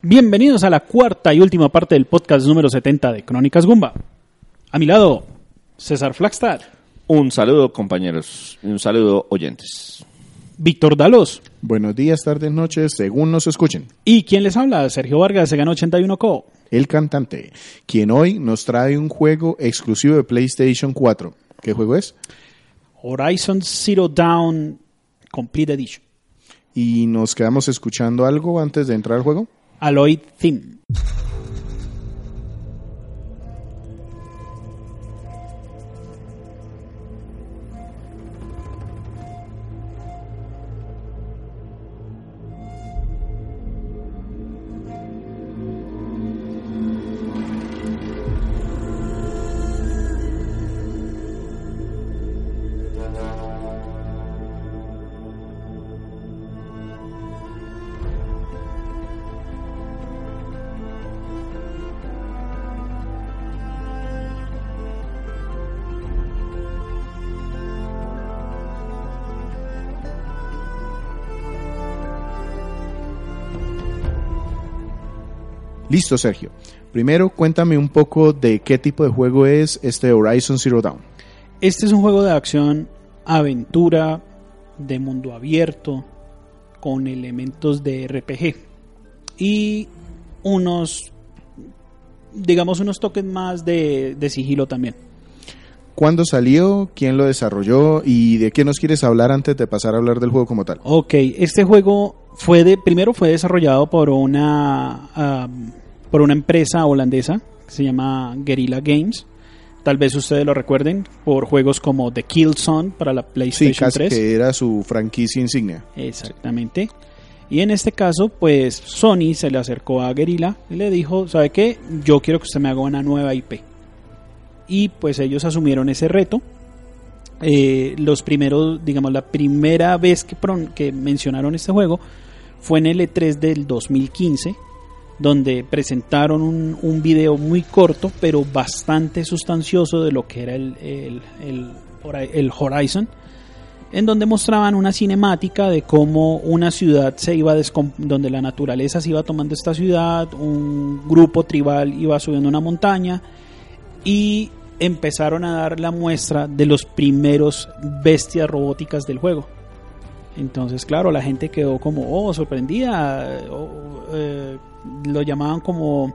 Bienvenidos a la cuarta y última parte del podcast número 70 de Crónicas Gumba. A mi lado, César Flagstad, Un saludo, compañeros, y un saludo, oyentes. Víctor Dalos Buenos días, tardes, noches, según nos escuchen. y quien les habla, Sergio Vargas, se ganó 81 Co. El cantante, quien hoy nos trae un juego exclusivo de PlayStation 4. ¿Qué juego es? Horizon Zero Dawn Complete Edition. Y nos quedamos escuchando algo antes de entrar al juego. Aloy Theme. Listo, Sergio. Primero, cuéntame un poco de qué tipo de juego es este Horizon Zero Dawn. Este es un juego de acción, aventura, de mundo abierto, con elementos de RPG. Y unos, digamos, unos toques más de, de sigilo también. ¿Cuándo salió? ¿Quién lo desarrolló? ¿Y de qué nos quieres hablar antes de pasar a hablar del juego como tal? Ok, este juego fue de, primero fue desarrollado por una, por una empresa holandesa que se llama Guerrilla Games. Tal vez ustedes lo recuerden por juegos como The Killzone para la Sí, PlayStation casi 3. que era su franquicia insignia. Exactamente. Y en este caso, pues Sony se le acercó a Guerrilla y le dijo, ¿sabe qué? Yo quiero que usted me haga una nueva IP. Y pues ellos asumieron ese reto. Eh, los primeros, digamos, la primera vez que, que mencionaron este juego fue en el E3 del 2015, donde presentaron un, un video muy corto, pero bastante sustancioso de lo que era el, el, el, Hori- el Horizon en donde mostraban una cinemática de cómo una ciudad se iba donde la naturaleza se iba tomando esta ciudad, un grupo tribal iba subiendo una montaña y empezaron a dar la muestra de los primeros bestias robóticas del juego. Entonces, claro, la gente quedó como, oh, sorprendida, o, eh, lo llamaban como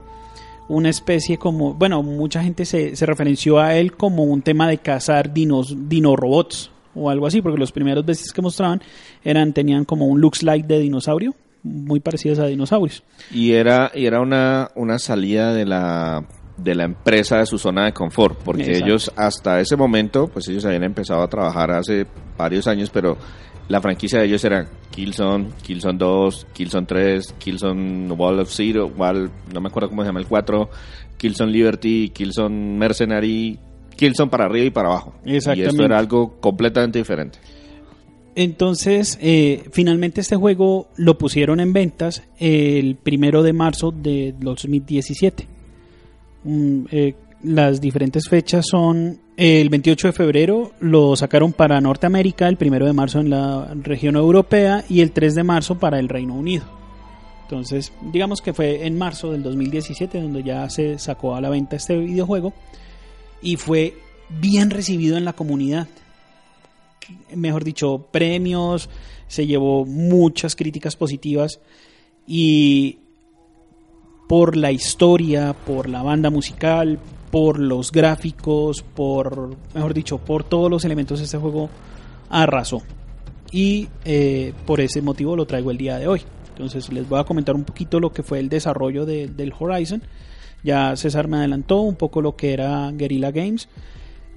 una especie como, bueno, mucha gente se, se referenció a él como un tema de cazar dinos, dinorobots o algo así, porque los primeros bestias que mostraban eran, tenían como un looks like de dinosaurio, muy parecidos a dinosaurios. Y era, y era una, una salida de la, de la empresa de su zona de confort, porque Exacto. ellos hasta ese momento, pues ellos habían empezado a trabajar hace varios años, pero la franquicia de ellos era Killzone, Killzone 2, Killzone 3, Killzone Wall of Zero, Wall, no me acuerdo cómo se llama el 4, Killzone Liberty, Killzone Mercenary, Killzone para arriba y para abajo. Y esto Exactamente. era algo completamente diferente. Entonces, eh, finalmente este juego lo pusieron en ventas el primero de marzo de 2017. Mm, eh, las diferentes fechas son el 28 de febrero lo sacaron para Norteamérica, el primero de marzo en la región europea y el 3 de marzo para el Reino Unido. Entonces, digamos que fue en marzo del 2017 donde ya se sacó a la venta este videojuego y fue bien recibido en la comunidad mejor dicho, premios, se llevó muchas críticas positivas y por la historia, por la banda musical, por los gráficos, por, mejor dicho, por todos los elementos este juego arrasó. Y eh, por ese motivo lo traigo el día de hoy. Entonces les voy a comentar un poquito lo que fue el desarrollo de- del Horizon. Ya César me adelantó un poco lo que era Guerrilla Games.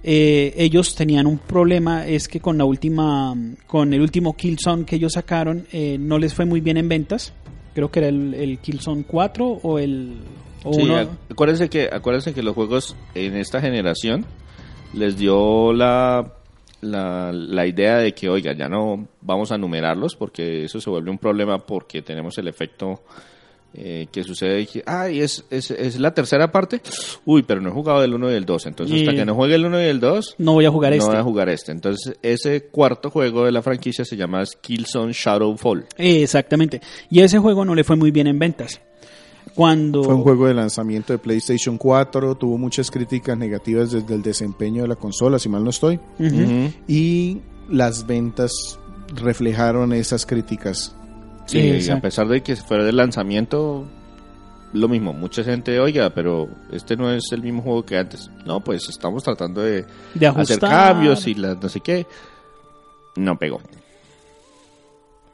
Eh, ellos tenían un problema, es que con la última, con el último Killzone que ellos sacaron, eh, no les fue muy bien en ventas. Creo que era el Killzone 4 o el... O Sí, uno- acuérdense que, acuérdense que los juegos en esta generación les dio la, la, la idea de que, oiga, ya no vamos a numerarlos porque eso se vuelve un problema porque tenemos el efecto eh, que sucede que, ay, es, es, es la tercera parte, uy, pero no he jugado el 1 y el 2, entonces hasta que no juegue el 1 y el 2, no voy a jugar no este. voy a jugar este. Entonces, ese cuarto juego de la franquicia se llama Killzone Shadowfall. Exactamente. Y ese juego no le fue muy bien en ventas. Cuando... Fue un juego de lanzamiento de PlayStation 4, tuvo muchas críticas negativas desde el desempeño de la consola, si mal no estoy, y las ventas reflejaron esas críticas. Sí, a pesar de que fuera del lanzamiento, lo mismo. Mucha gente, oiga, pero este no es el mismo juego que antes. No, pues estamos tratando de de hacer cambios y la, no sé qué. No pegó.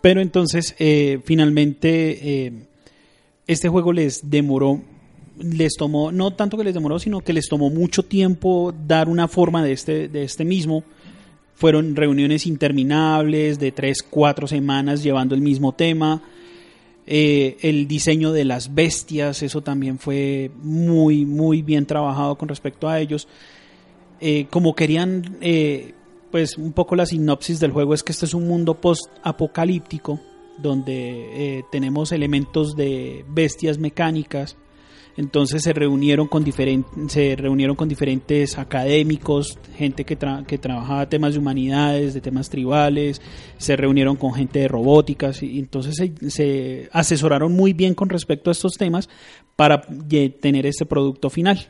Pero entonces, eh, finalmente, eh, este juego les demoró, les tomó, no tanto que les demoró, sino que les tomó mucho tiempo dar una forma de este, de este mismo. Fueron reuniones interminables de tres, cuatro semanas llevando el mismo tema. Eh, el diseño de las bestias, eso también fue muy, muy bien trabajado con respecto a ellos. Eh, como querían, eh, pues un poco la sinopsis del juego es que este es un mundo post-apocalíptico donde eh, tenemos elementos de bestias mecánicas. Entonces se reunieron con se reunieron con diferentes académicos, gente que, tra- que trabajaba temas de humanidades, de temas tribales, se reunieron con gente de robóticas y entonces se, se asesoraron muy bien con respecto a estos temas para tener este producto final.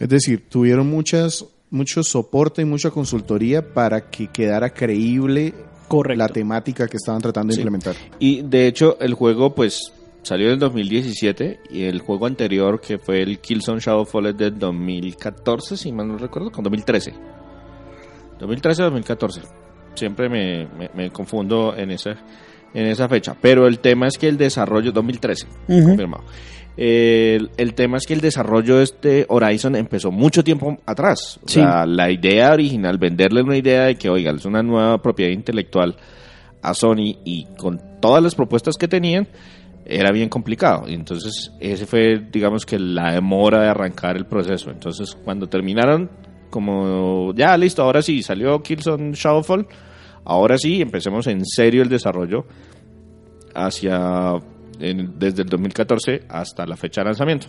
Es decir, tuvieron muchas, mucho soporte y mucha consultoría para que quedara creíble Correcto. la temática que estaban tratando de implementar. Y de hecho, el juego, pues, salió en el 2017. Y el juego anterior, que fue el Killzone Shadowfall, del 2014, si mal no recuerdo, con 2013. 2013-2014. Siempre me, me- me confundo en esa, en esa fecha. Pero el tema es que el desarrollo, 2013, Ujú. confirmado. El, el tema es que el desarrollo de este Horizon empezó mucho tiempo atrás. O Sí. sea, la idea original, venderle una idea de que, oiga, es una nueva propiedad intelectual a Sony y con todas las propuestas que tenían, era bien complicado. Entonces, ese fue, digamos que la demora de arrancar el proceso. Entonces, cuando terminaron, como ya listo, ahora sí, salió Killzone Shadowfall, ahora sí, empecemos en serio el desarrollo hacia en- desde el 2014 hasta la fecha de lanzamiento.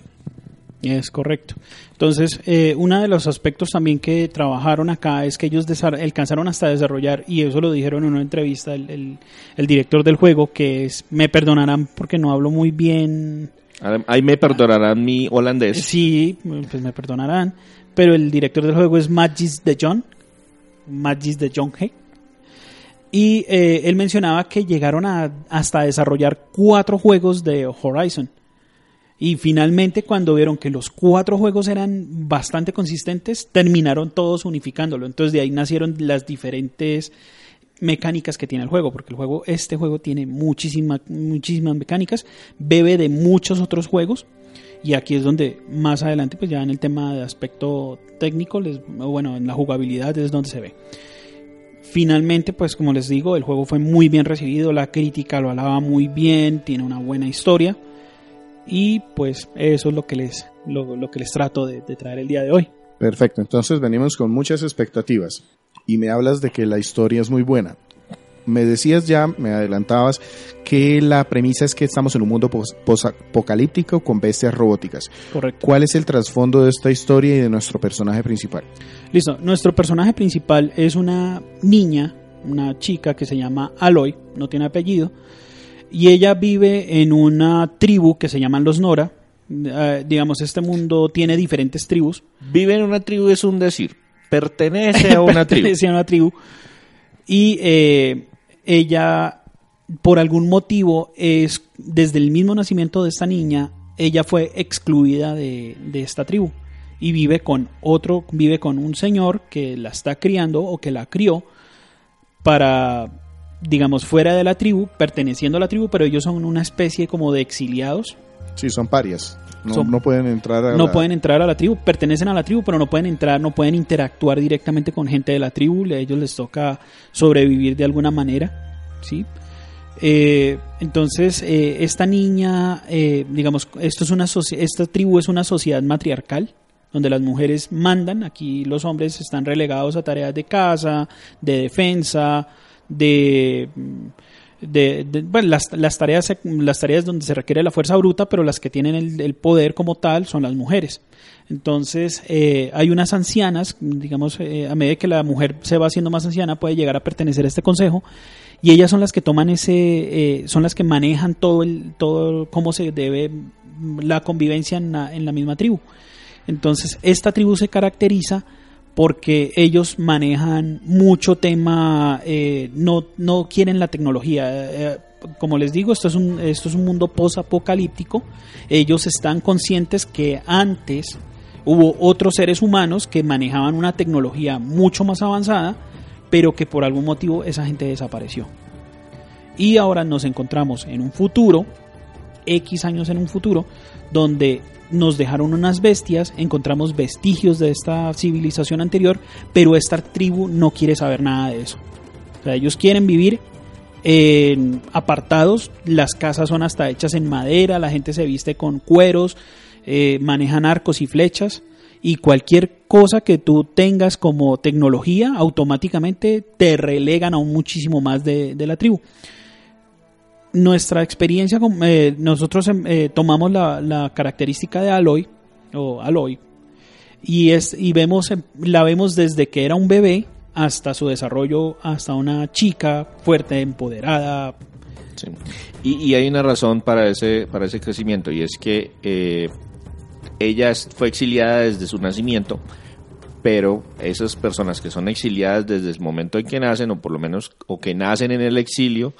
Es correcto. Entonces, eh, uno de los aspectos también que trabajaron acá es que ellos alcanzaron hasta desarrollar, y eso lo dijeron en una entrevista el, el- el director del juego, que es, me perdonarán porque no hablo muy bien, Ahí- me perdonarán mi holandés. sí, pues me perdonarán, pero el director del juego es Magis de John, Magis de John Hay. Y eh, él mencionaba que llegaron a, hasta desarrollar cuatro juegos de Horizon. Y finalmente, cuando vieron que los cuatro juegos eran bastante consistentes, terminaron todos unificándolo. Entonces de ahí nacieron las diferentes mecánicas que tiene el juego, porque el juego, este juego tiene muchísimas, muchísimas mecánicas, bebe de muchos otros juegos, y aquí es donde más adelante, pues ya en el tema de aspecto técnico, les, bueno, en la jugabilidad es donde se ve. Finalmente, pues como les digo, el juego fue muy bien recibido, la crítica lo alaba muy bien, tiene una buena historia. Y pues eso es lo que les, lo, lo que les trato de, de traer el día de hoy. Perfecto, entonces venimos con muchas expectativas y me hablas de que la historia es muy buena. Me decías ya, me adelantabas, que la premisa es que estamos en un mundo pos- posapocalíptico con bestias robóticas. Correcto. ¿Cuál es el trasfondo de esta historia y de nuestro personaje principal? Listo. Nuestro personaje principal es una niña, una chica que se llama Aloy, no tiene apellido, y ella vive en una tribu que se llaman los Nora. Eh, digamos, este mundo tiene diferentes tribus. Vive en una tribu es un decir. Pertenece a una tribu. Pertenece a una tribu. Y eh, ella, por algún motivo, es desde el mismo nacimiento de esta niña, ella fue excluida de, de esta tribu y vive con otro, vive con un señor que la está criando o que la crió para, digamos, fuera de la tribu, perteneciendo a la tribu, pero ellos son una especie como de exiliados. Sí, son parias. No, Son- no pueden entrar a No la- pueden entrar a la tribu, pertenecen a la tribu, pero no pueden entrar, no pueden interactuar directamente con gente de la tribu. A ellos les toca sobrevivir de alguna manera, ¿sí? Eh, entonces, eh, esta niña, eh, digamos, esto es una esta tribu es una sociedad matriarcal, donde las mujeres mandan, aquí los hombres están relegados a tareas de casa, de defensa, de, mm, de, las, las tareas las tareas donde se requiere la fuerza bruta, pero las que tienen el, poder como tal son las mujeres. Entonces, eh, hay unas ancianas, digamos, eh, a medida que la mujer se va haciendo más anciana, puede llegar a pertenecer a este consejo, y ellas son las que toman ese, eh, son las que manejan todo el, todo cómo se debe la convivencia en la misma tribu. Entonces, esta tribu se caracteriza porque ellos manejan mucho tema, eh, no, no quieren la tecnología. eh, como les digo, esto es un, esto es un mundo post-apocalíptico. Ellos están conscientes que antes hubo otros seres humanos que manejaban una tecnología mucho más avanzada, pero que por algún motivo esa gente desapareció. Y ahora nos encontramos en un futuro, X años en un futuro, donde nos dejaron unas bestias, encontramos vestigios de esta civilización anterior, pero esta tribu no quiere saber nada de eso. O sea, ellos quieren vivir en apartados, las casas son hasta hechas en madera, la gente se viste con cueros, eh, manejan arcos y flechas, y cualquier cosa que tú tengas como tecnología, automáticamente te relegan aún muchísimo más de, de la tribu nuestra experiencia, con- eh, nosotros em, eh, tomamos la, característica de Aloy, o Aloy, y, es, y vemos, em, la vemos desde que era un bebé hasta su desarrollo, hasta una chica fuerte, empoderada. Y, y hay una razón para ese, para ese crecimiento y es que eh, ella fue exiliada desde su nacimiento, pero esas personas que son exiliadas desde el momento en que nacen, o por lo menos, o que nacen en el exilio,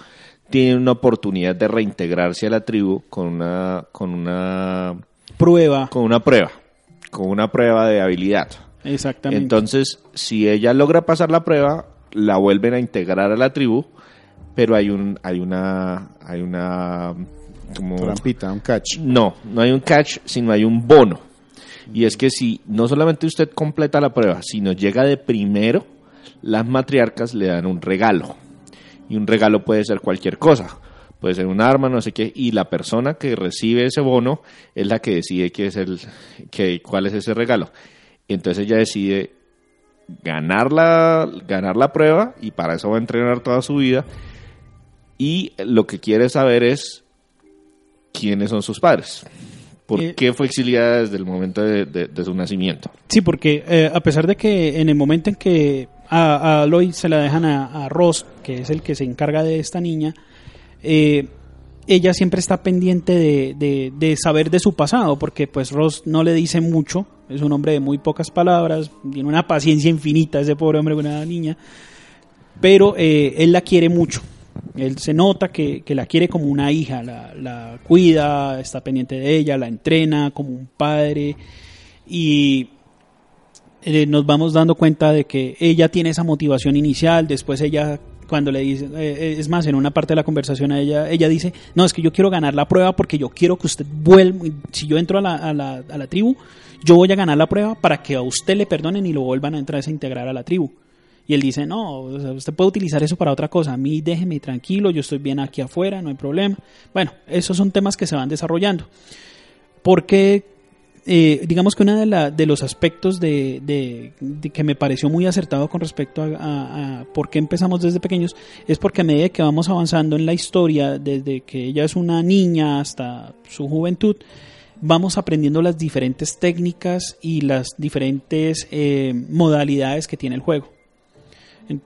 tienen una oportunidad de reintegrarse a la tribu con una, con una, Prueba. con una prueba, con una prueba de habilidad. Exactamente. Entonces, si ella logra pasar la prueba, la vuelven a integrar a la tribu, pero hay un, hay una, hay una, como, Trampita, un catch. no, no hay un catch, sino hay un bono. Y es que si no solamente usted completa la prueba, sino llega de primero, las matriarcas le dan un regalo. Y un regalo puede ser cualquier cosa. Puede ser un arma, no sé qué. Y la persona que recibe ese bono es la que decide qué es el, qué, cuál es ese regalo. Entonces ella decide ganar la, ganar la prueba y para eso va a entrenar toda su vida. Y lo que quiere saber es quiénes son sus padres. ¿Por Eh, qué fue exiliada desde el momento de, de- de su nacimiento? Sí, porque eh, a pesar de que en el momento en que a, a Aloy se la dejan a, Ross, que es el que se encarga de esta niña, eh, ella siempre está pendiente de, de- de saber de su pasado, porque pues Ross no le dice mucho, es un hombre de muy pocas palabras, tiene una paciencia infinita ese pobre hombre con una niña, pero eh, él la quiere mucho. Él se nota que, que la quiere como una hija, la, la cuida, está pendiente de ella, la entrena como un padre y eh, nos vamos dando cuenta de que ella tiene esa motivación inicial, después ella cuando le dice, eh, es más, en una parte de la conversación a ella, ella dice, no, es que yo quiero ganar la prueba porque yo quiero que usted vuelva, si yo entro a la, a la, a la tribu, yo voy a ganar la prueba para que a usted le perdonen y lo vuelvan a entrar a integrar a la tribu. Y él dice, no, usted puede utilizar eso para otra cosa, a mí déjeme tranquilo, yo estoy bien aquí afuera, no hay problema. Bueno, esos son temas que se van desarrollando. Porque eh, digamos que uno de, de los aspectos de, que me pareció muy acertado con respecto a, a- a por qué empezamos desde pequeños es porque a medida que vamos avanzando en la historia, desde que ella es una niña hasta su juventud, vamos aprendiendo las diferentes técnicas y las diferentes eh, modalidades que tiene el juego.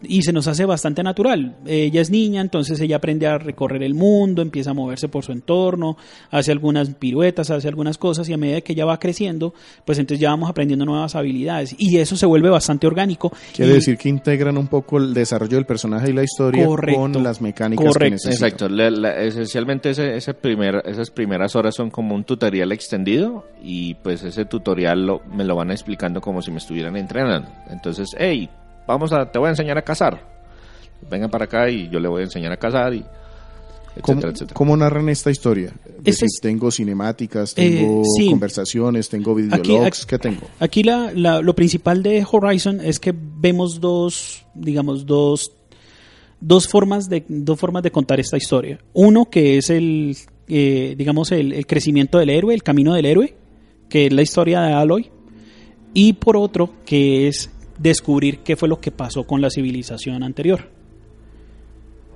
Y se nos hace bastante natural. Ella es niña, entonces ella aprende a recorrer el mundo, empieza a moverse por su entorno, hace algunas piruetas, hace algunas cosas y a medida que ella va creciendo, pues entonces ya vamos aprendiendo nuevas habilidades y eso se vuelve bastante orgánico. Quiere Y- decir que integran un poco el desarrollo del personaje y la historia Correcto. con las mecánicas Correcto. que. Exacto, la- la- esencialmente ese, ese primer, esas primeras horas son como un tutorial extendido y pues ese tutorial lo- me lo van explicando como si me estuvieran entrenando. Entonces, hey, vamos a, te voy a enseñar a cazar. Vengan para acá y yo le voy a enseñar a cazar y ¿Cómo, etcétera, etcétera. cómo narran esta historia? Es Esta decir, es- tengo cinemáticas, Eh, tengo sí. conversaciones, tengo videologs, ¿qué tengo? Aquí la, la- lo principal de Horizon es que vemos dos, digamos, dos, dos formas de, dos formas de contar esta historia. Uno que es el, eh, digamos, el, el crecimiento del héroe, el camino del héroe, que es la historia de Aloy. Y por otro, que es descubrir qué fue lo que pasó con la civilización anterior.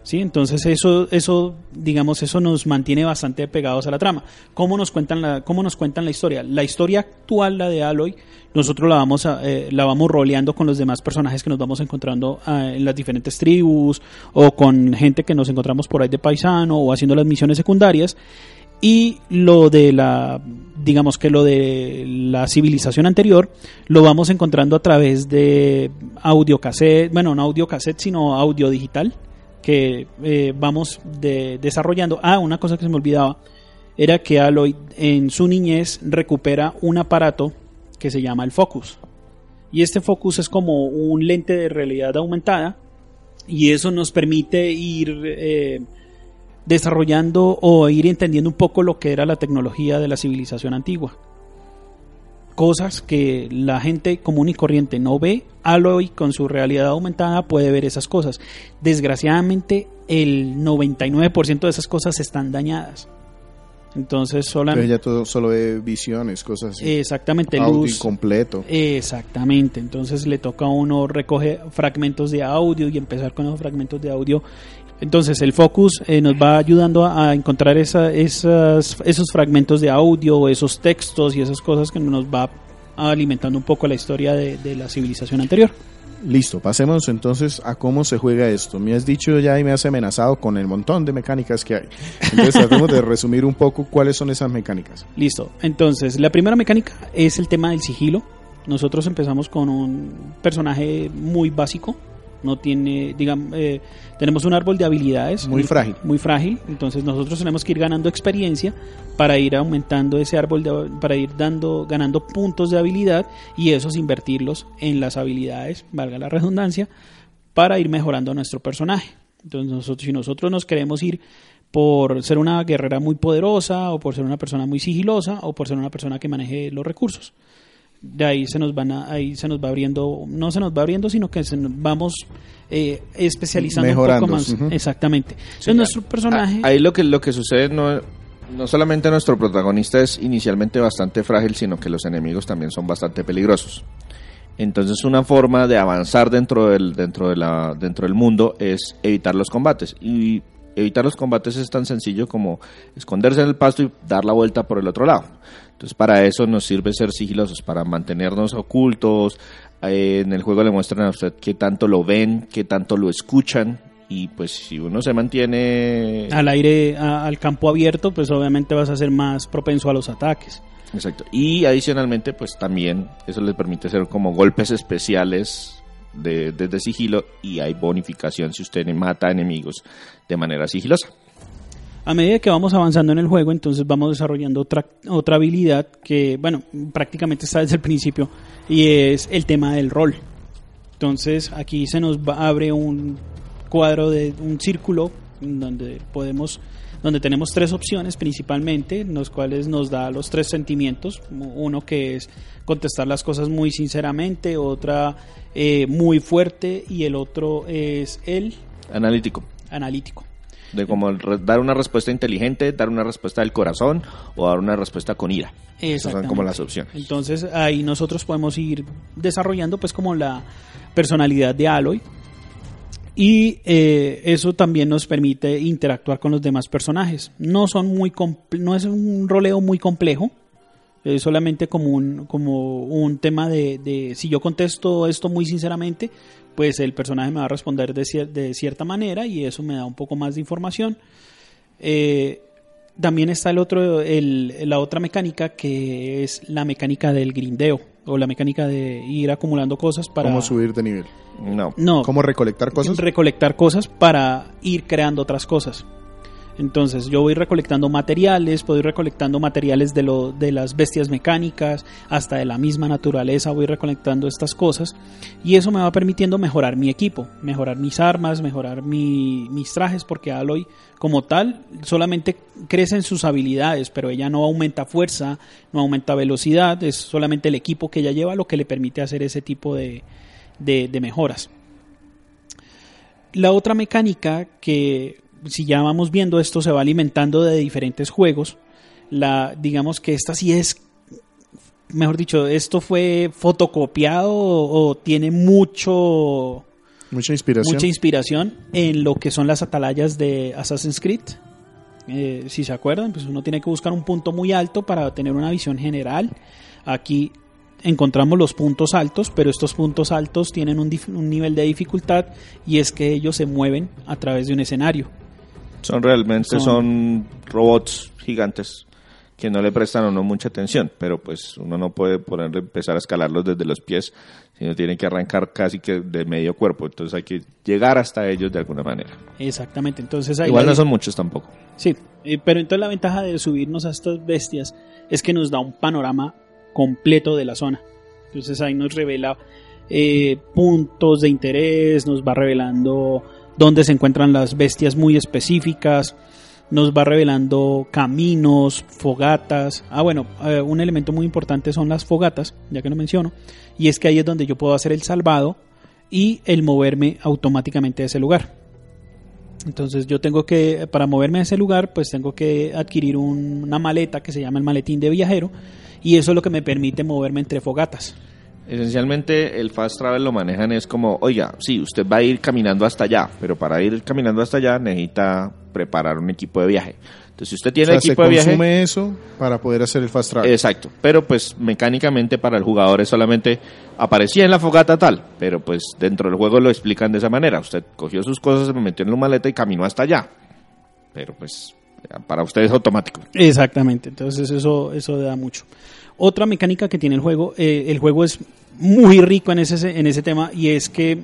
¿Sí? Entonces eso, eso, digamos, eso nos mantiene bastante pegados a la trama. ¿Cómo nos cuentan la, cómo nos cuentan la historia? La historia actual, la de Aloy, nosotros la vamos, a, eh, la vamos roleando con los demás personajes que nos vamos encontrando ah, en las diferentes tribus o con gente que nos encontramos por ahí de paisano o haciendo las misiones secundarias. Y lo de la, digamos que lo de la civilización anterior, lo vamos encontrando a través de audio cassette, bueno, no audio cassette, sino audio digital, que eh, vamos de- desarrollando. Ah, una cosa que se me olvidaba, era que Aloy en su niñez recupera un aparato que se llama el Focus. Y este Focus es como un lente de realidad aumentada y eso nos permite ir eh, desarrollando o ir entendiendo un poco lo que era la tecnología de la civilización antigua. Cosas que la gente común y corriente no ve, Aloy con su realidad aumentada puede ver esas cosas. Desgraciadamente el 99% de esas cosas están dañadas. Entonces Entonces solamente... ya todo solo ve visiones, cosas así. Exactamente, Audio luz. incompleto. Exactamente, entonces le toca a uno recoger fragmentos de audio y empezar con esos fragmentos de audio. Entonces el Focus eh, nos va ayudando a, a encontrar esa- esas, esos fragmentos de audio, esos textos y esas cosas que nos va alimentando un poco la historia de, de la civilización anterior. Listo, pasemos entonces a cómo se juega esto. Me has dicho ya y me has amenazado con el montón de mecánicas que hay. Entonces tratemos de resumir un poco cuáles son esas mecánicas. Listo, entonces la primera mecánica es el tema del sigilo. Nosotros empezamos con un personaje muy básico, no tiene, digamos, eh, tenemos un árbol de habilidades Muy frágil. muy frágil, entonces nosotros tenemos que ir ganando experiencia para ir aumentando ese árbol, de, para ir dando, ganando puntos de habilidad y esos invertirlos en las habilidades, valga la redundancia, para ir mejorando a nuestro personaje. Entonces nosotros, si nosotros nos queremos ir por ser una guerrera muy poderosa o por ser una persona muy sigilosa o por ser una persona que maneje los recursos. De ahí se nos van a- ahí se nos va abriendo, no se nos va abriendo, sino que se nos vamos eh, especializando un poco más. Exactamente. Entonces nuestro personaje Ah, Ahí lo que, lo que sucede no, no solamente nuestro protagonista es inicialmente bastante frágil, sino que los enemigos también son bastante peligrosos. Entonces una forma de avanzar dentro del, dentro de la, dentro del mundo es evitar los combates. Y evitar los combates es tan sencillo como esconderse en el pasto y dar la vuelta por el otro lado. Entonces para eso nos sirve ser sigilosos, para mantenernos ocultos. Eh, en el juego le muestran a usted qué tanto lo ven, qué tanto lo escuchan. Y pues si uno se mantiene... al aire, a- al campo abierto, pues obviamente vas a ser más propenso a los ataques. Exacto. Y adicionalmente, pues también eso les permite hacer como golpes especiales de, desde sigilo y hay bonificación si usted mata enemigos de manera sigilosa. A medida que vamos avanzando en el juego, entonces vamos desarrollando otra, otra habilidad que, bueno, prácticamente está desde el principio, y es el tema del rol. Entonces aquí se nos va- abre un cuadro de un círculo donde podemos donde tenemos tres opciones principalmente, en los cuales nos da los tres sentimientos, uno que es contestar las cosas muy sinceramente, otra eh, muy fuerte y el otro es el Analítico. analítico. De como dar una respuesta inteligente, dar una respuesta del corazón o dar una respuesta con ira. Esas son como las opciones. Entonces ahí nosotros podemos ir desarrollando pues como la personalidad de Aloy y eh, eso también nos permite interactuar con los demás personajes. No son muy no es un roleo muy complejo, es solamente como un como un tema de, de si yo contesto esto muy sinceramente, pues el personaje me va a responder de, cier- de cierta manera y eso me da un poco más de información. Eh, también está el otro, el- la otra mecánica que es la mecánica del grindeo o la mecánica de ir acumulando cosas para ¿Cómo subir de nivel? No. no ¿Cómo recolectar cosas? recolectar cosas para ir creando otras cosas. Entonces yo voy recolectando materiales, puedo ir recolectando materiales de, lo, de las bestias mecánicas, hasta de la misma naturaleza voy recolectando estas cosas y eso me va permitiendo mejorar mi equipo, mejorar mis armas, mejorar mi- mis trajes, porque Aloy como tal solamente crece en sus habilidades, pero ella no aumenta fuerza, no aumenta velocidad, es solamente el equipo que ella lleva lo que le permite hacer ese tipo de- de mejoras. la otra mecánica que si ya vamos viendo esto se va alimentando de diferentes juegos, la digamos que esta sí es mejor dicho, esto fue fotocopiado o, o tiene mucho Mucha inspiración. mucha inspiración en lo que son las atalayas de Assassin's Creed. Eh, si se acuerdan, pues uno tiene que buscar un punto muy alto para tener una visión general. Aquí encontramos los puntos altos, pero estos puntos altos tienen un nivel de dificultad y es que ellos se mueven a través de un escenario. Son realmente, Son- son, robots gigantes que no le prestan a uno mucha atención, pero pues uno no puede ponerle, empezar a escalarlos desde los pies, sino tiene que arrancar casi que de medio cuerpo, entonces hay que llegar hasta ellos de alguna manera. Exactamente, entonces ahí Igual no son muchos tampoco. Sí, pero entonces la ventaja de subirnos a estas bestias es que nos da un panorama completo de la zona. Entonces ahí nos revela eh, puntos de interés, nos va revelando dónde se encuentran las bestias muy específicas, nos va revelando caminos, fogatas. Ah, bueno, eh, un elemento muy importante son las fogatas, ya que lo menciono, y es que ahí es donde yo puedo hacer el salvado y el moverme automáticamente a ese lugar. Entonces yo tengo que, para moverme a ese lugar, pues tengo que adquirir un- una maleta que se llama el maletín de viajero y eso es lo que me permite moverme entre fogatas. Esencialmente el fast travel lo manejan es como, oiga, sí, usted va a ir caminando hasta allá, pero para ir caminando hasta allá necesita preparar un equipo de viaje. Entonces si usted O tiene sea, se equipo de viaje... consume eso para poder hacer el fast travel. Exacto, pero pues mecánicamente para el jugador es solamente aparecía en la fogata tal, pero pues dentro del juego lo explican de esa manera. Usted cogió sus cosas, se metió en la maleta y caminó hasta allá. Pero pues para usted es automático. Exactamente, entonces eso, eso da mucho. Otra mecánica que tiene el juego, eh, el juego es muy rico en ese, en ese tema y es que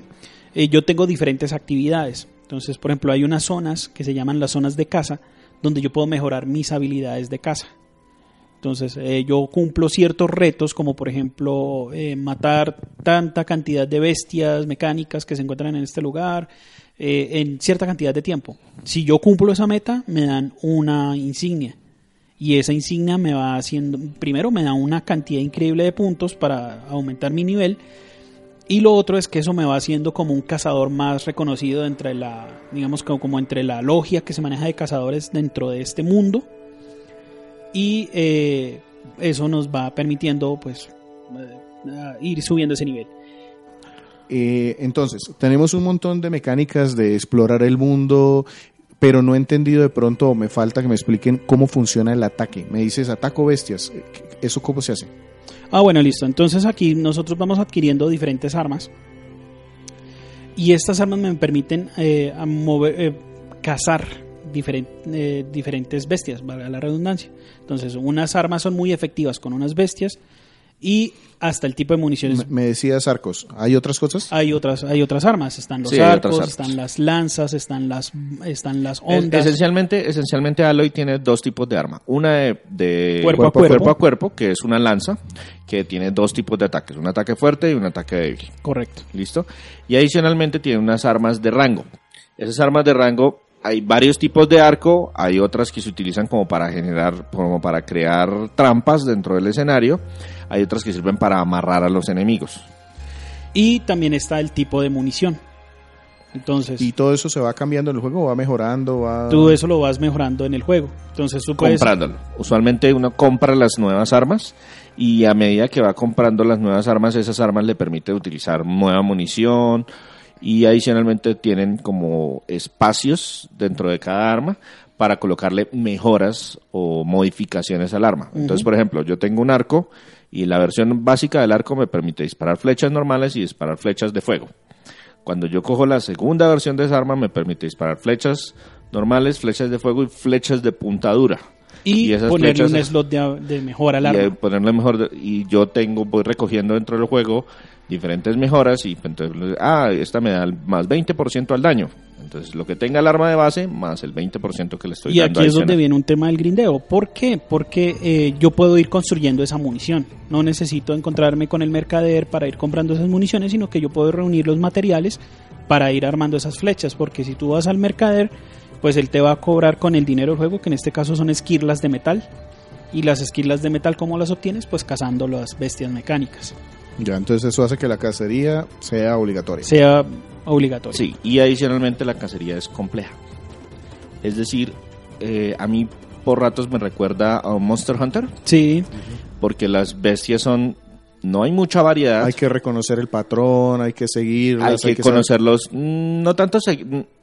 eh, yo tengo diferentes actividades. Entonces, por ejemplo, hay unas zonas que se llaman las zonas de caza, donde yo puedo mejorar mis habilidades de caza. Entonces, eh, yo cumplo ciertos retos, como por ejemplo matar tanta cantidad de bestias mecánicas que se encuentran en este lugar eh, en cierta cantidad de tiempo. Si yo cumplo esa meta, me dan una insignia. Y esa insignia me va haciendo, primero me da una cantidad increíble de puntos para aumentar mi nivel. Y lo otro es que eso me va haciendo como un cazador más reconocido entre la, digamos como, entre la logia que se maneja de cazadores dentro de este mundo. Y eh, eso nos va permitiendo pues eh, ir subiendo ese nivel. Eh, entonces, tenemos un montón de mecánicas de explorar el mundo, pero no he entendido de pronto, o me falta que me expliquen cómo funciona el ataque. Me dices, ataco bestias. ¿Eso cómo se hace? Ah, bueno, listo. Entonces aquí nosotros vamos adquiriendo diferentes armas. Y estas armas me permiten eh, eh, cazar diferen- eh, diferentes bestias, valga la redundancia. Entonces, unas armas son muy efectivas con unas bestias y hasta el tipo de municiones. Me, me decías arcos. ¿Hay otras cosas? Hay otras, hay otras armas, están los Sí, arcos, están las lanzas, están las, están las Es- ondas. esencialmente, esencialmente Aloy tiene dos tipos de arma. Una de, de Cuerpo a cuerpo. a cuerpo, que es una lanza, que tiene dos tipos de ataques, un ataque fuerte y un ataque débil. Correcto. ¿Listo? Y adicionalmente tiene unas armas de rango. Esas armas de rango, hay varios tipos de arco, hay otras que se utilizan como para generar, como para crear trampas dentro del escenario, hay otras que sirven para amarrar a los enemigos. Y también está el tipo de munición. Entonces, ¿Y todo eso se va cambiando en el juego? ¿Va mejorando? Va... tú eso lo vas mejorando en el juego. Entonces tú puedes... comprándolo. Usualmente uno compra las nuevas armas y a medida que va comprando las nuevas armas, esas armas le permite utilizar nueva munición y adicionalmente tienen como espacios dentro de cada arma para colocarle mejoras o modificaciones al arma. Entonces, por ejemplo, yo tengo un arco y la versión básica del arco me permite disparar flechas normales y disparar flechas de fuego. Cuando yo cojo la segunda versión de esa arma me permite disparar flechas normales, flechas de fuego y flechas de puntadura. Y, esas ponerle un slot de, de mejora al y arma. eh, ponerle mejor y yo tengo voy recogiendo dentro del juego diferentes mejoras y entonces ah esta me da más 20% al daño entonces lo que tenga el arma de base más el 20% que le estoy y dando aquí es donde viene un tema del grindeo. ¿Por qué? Porque eh, yo puedo ir construyendo esa munición. No necesito encontrarme con el mercader para ir comprando esas municiones, sino que yo puedo reunir los materiales para ir armando esas flechas. Porque si tú vas al mercader, pues él te va a cobrar con el dinero del juego, que en este caso son esquirlas de metal. Y las esquirlas de metal, ¿cómo las obtienes? Pues cazando las bestias mecánicas. Ya, entonces eso hace que la cacería sea obligatoria. sea obligatorio. Sí, y adicionalmente la cacería es compleja. Es decir, eh, a mí por ratos me recuerda a un Monster Hunter, Sí, porque las bestias son... No hay mucha variedad. Hay que reconocer el patrón, hay que seguirlas, hay que conocerlos mm, no tanto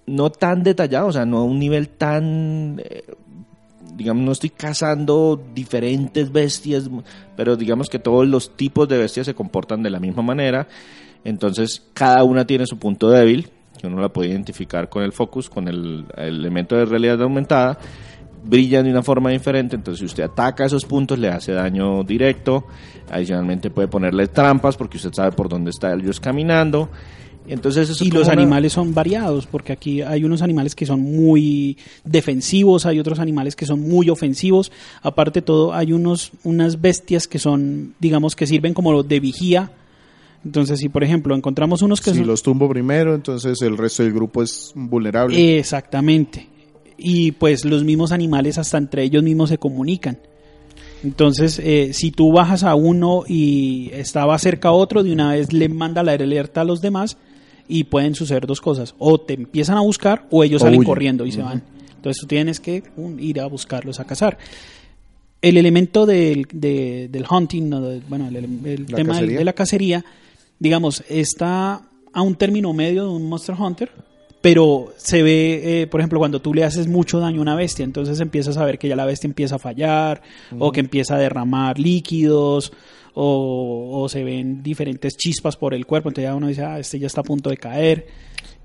no tan detallado o sea no a un nivel tan eh, digamos no estoy cazando diferentes bestias pero digamos que todos los tipos de bestias se comportan de la misma manera entonces cada una tiene su punto débil que uno la puede identificar con el focus con el, el elemento de realidad aumentada brillan de una forma diferente, entonces si usted ataca esos puntos le hace daño directo, adicionalmente puede ponerle trampas porque usted sabe por dónde está ellos caminando, entonces eso y los una- animales son variados, porque aquí hay unos animales que son muy defensivos, hay otros animales que son muy ofensivos. Aparte de todo, hay unos, unas bestias que son, digamos, que sirven como de vigía. Entonces, si por ejemplo encontramos unos que Si son... los tumbo primero, entonces el resto del grupo es vulnerable. Exactamente. Y pues los mismos animales hasta entre ellos mismos se comunican. Entonces, eh, si tú bajas a uno y estaba cerca a otro, de una vez le manda la alerta a los demás y pueden suceder dos cosas. O te empiezan a buscar o ellos O salen huyen. corriendo y se van. Entonces tú tienes que um, ir a buscarlos a cazar. El elemento del, de- del hunting, no, de- bueno, el, tema de la cacería, digamos, está a un término medio de un Monster Hunter, pero se ve, eh, por ejemplo, cuando tú le haces mucho daño a una bestia, entonces empiezas a ver que ya la bestia empieza a fallar, o que empieza a derramar líquidos, o, o se ven diferentes chispas por el cuerpo, entonces ya uno dice, ah, este ya está a punto de caer.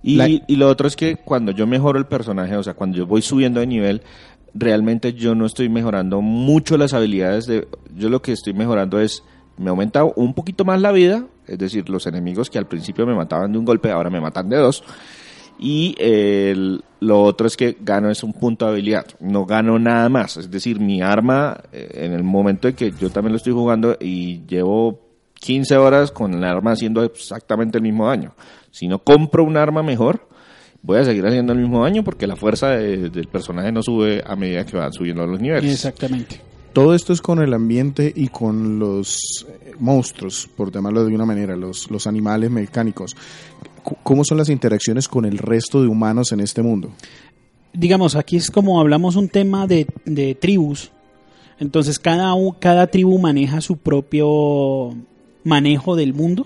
Y, La- y lo otro es que cuando yo mejoro el personaje, o sea, cuando yo voy subiendo de nivel, realmente yo no estoy mejorando mucho las habilidades de... Yo lo que estoy mejorando es, me aumenta un poquito más la vida, es decir, los enemigos que al principio me mataban de un golpe, ahora me matan de dos. Y eh, el- lo otro es que gano es un punto de habilidad, no gano nada más. Es decir, mi arma, eh, en el momento en que yo también lo estoy jugando y llevo 15 horas con el arma haciendo exactamente el mismo daño. Si no compro un arma mejor, voy a seguir haciendo el mismo daño porque la fuerza de- del personaje no sube a medida que van subiendo los niveles. Exactamente. Todo esto es con el ambiente y con los eh, monstruos, por llamarlo de una manera, los, los animales mecánicos. ¿Cómo son las interacciones con el resto de humanos en este mundo? digamos, aquí es como hablamos un tema de, tribus. Entonces cada, cada tribu maneja su propio manejo del mundo.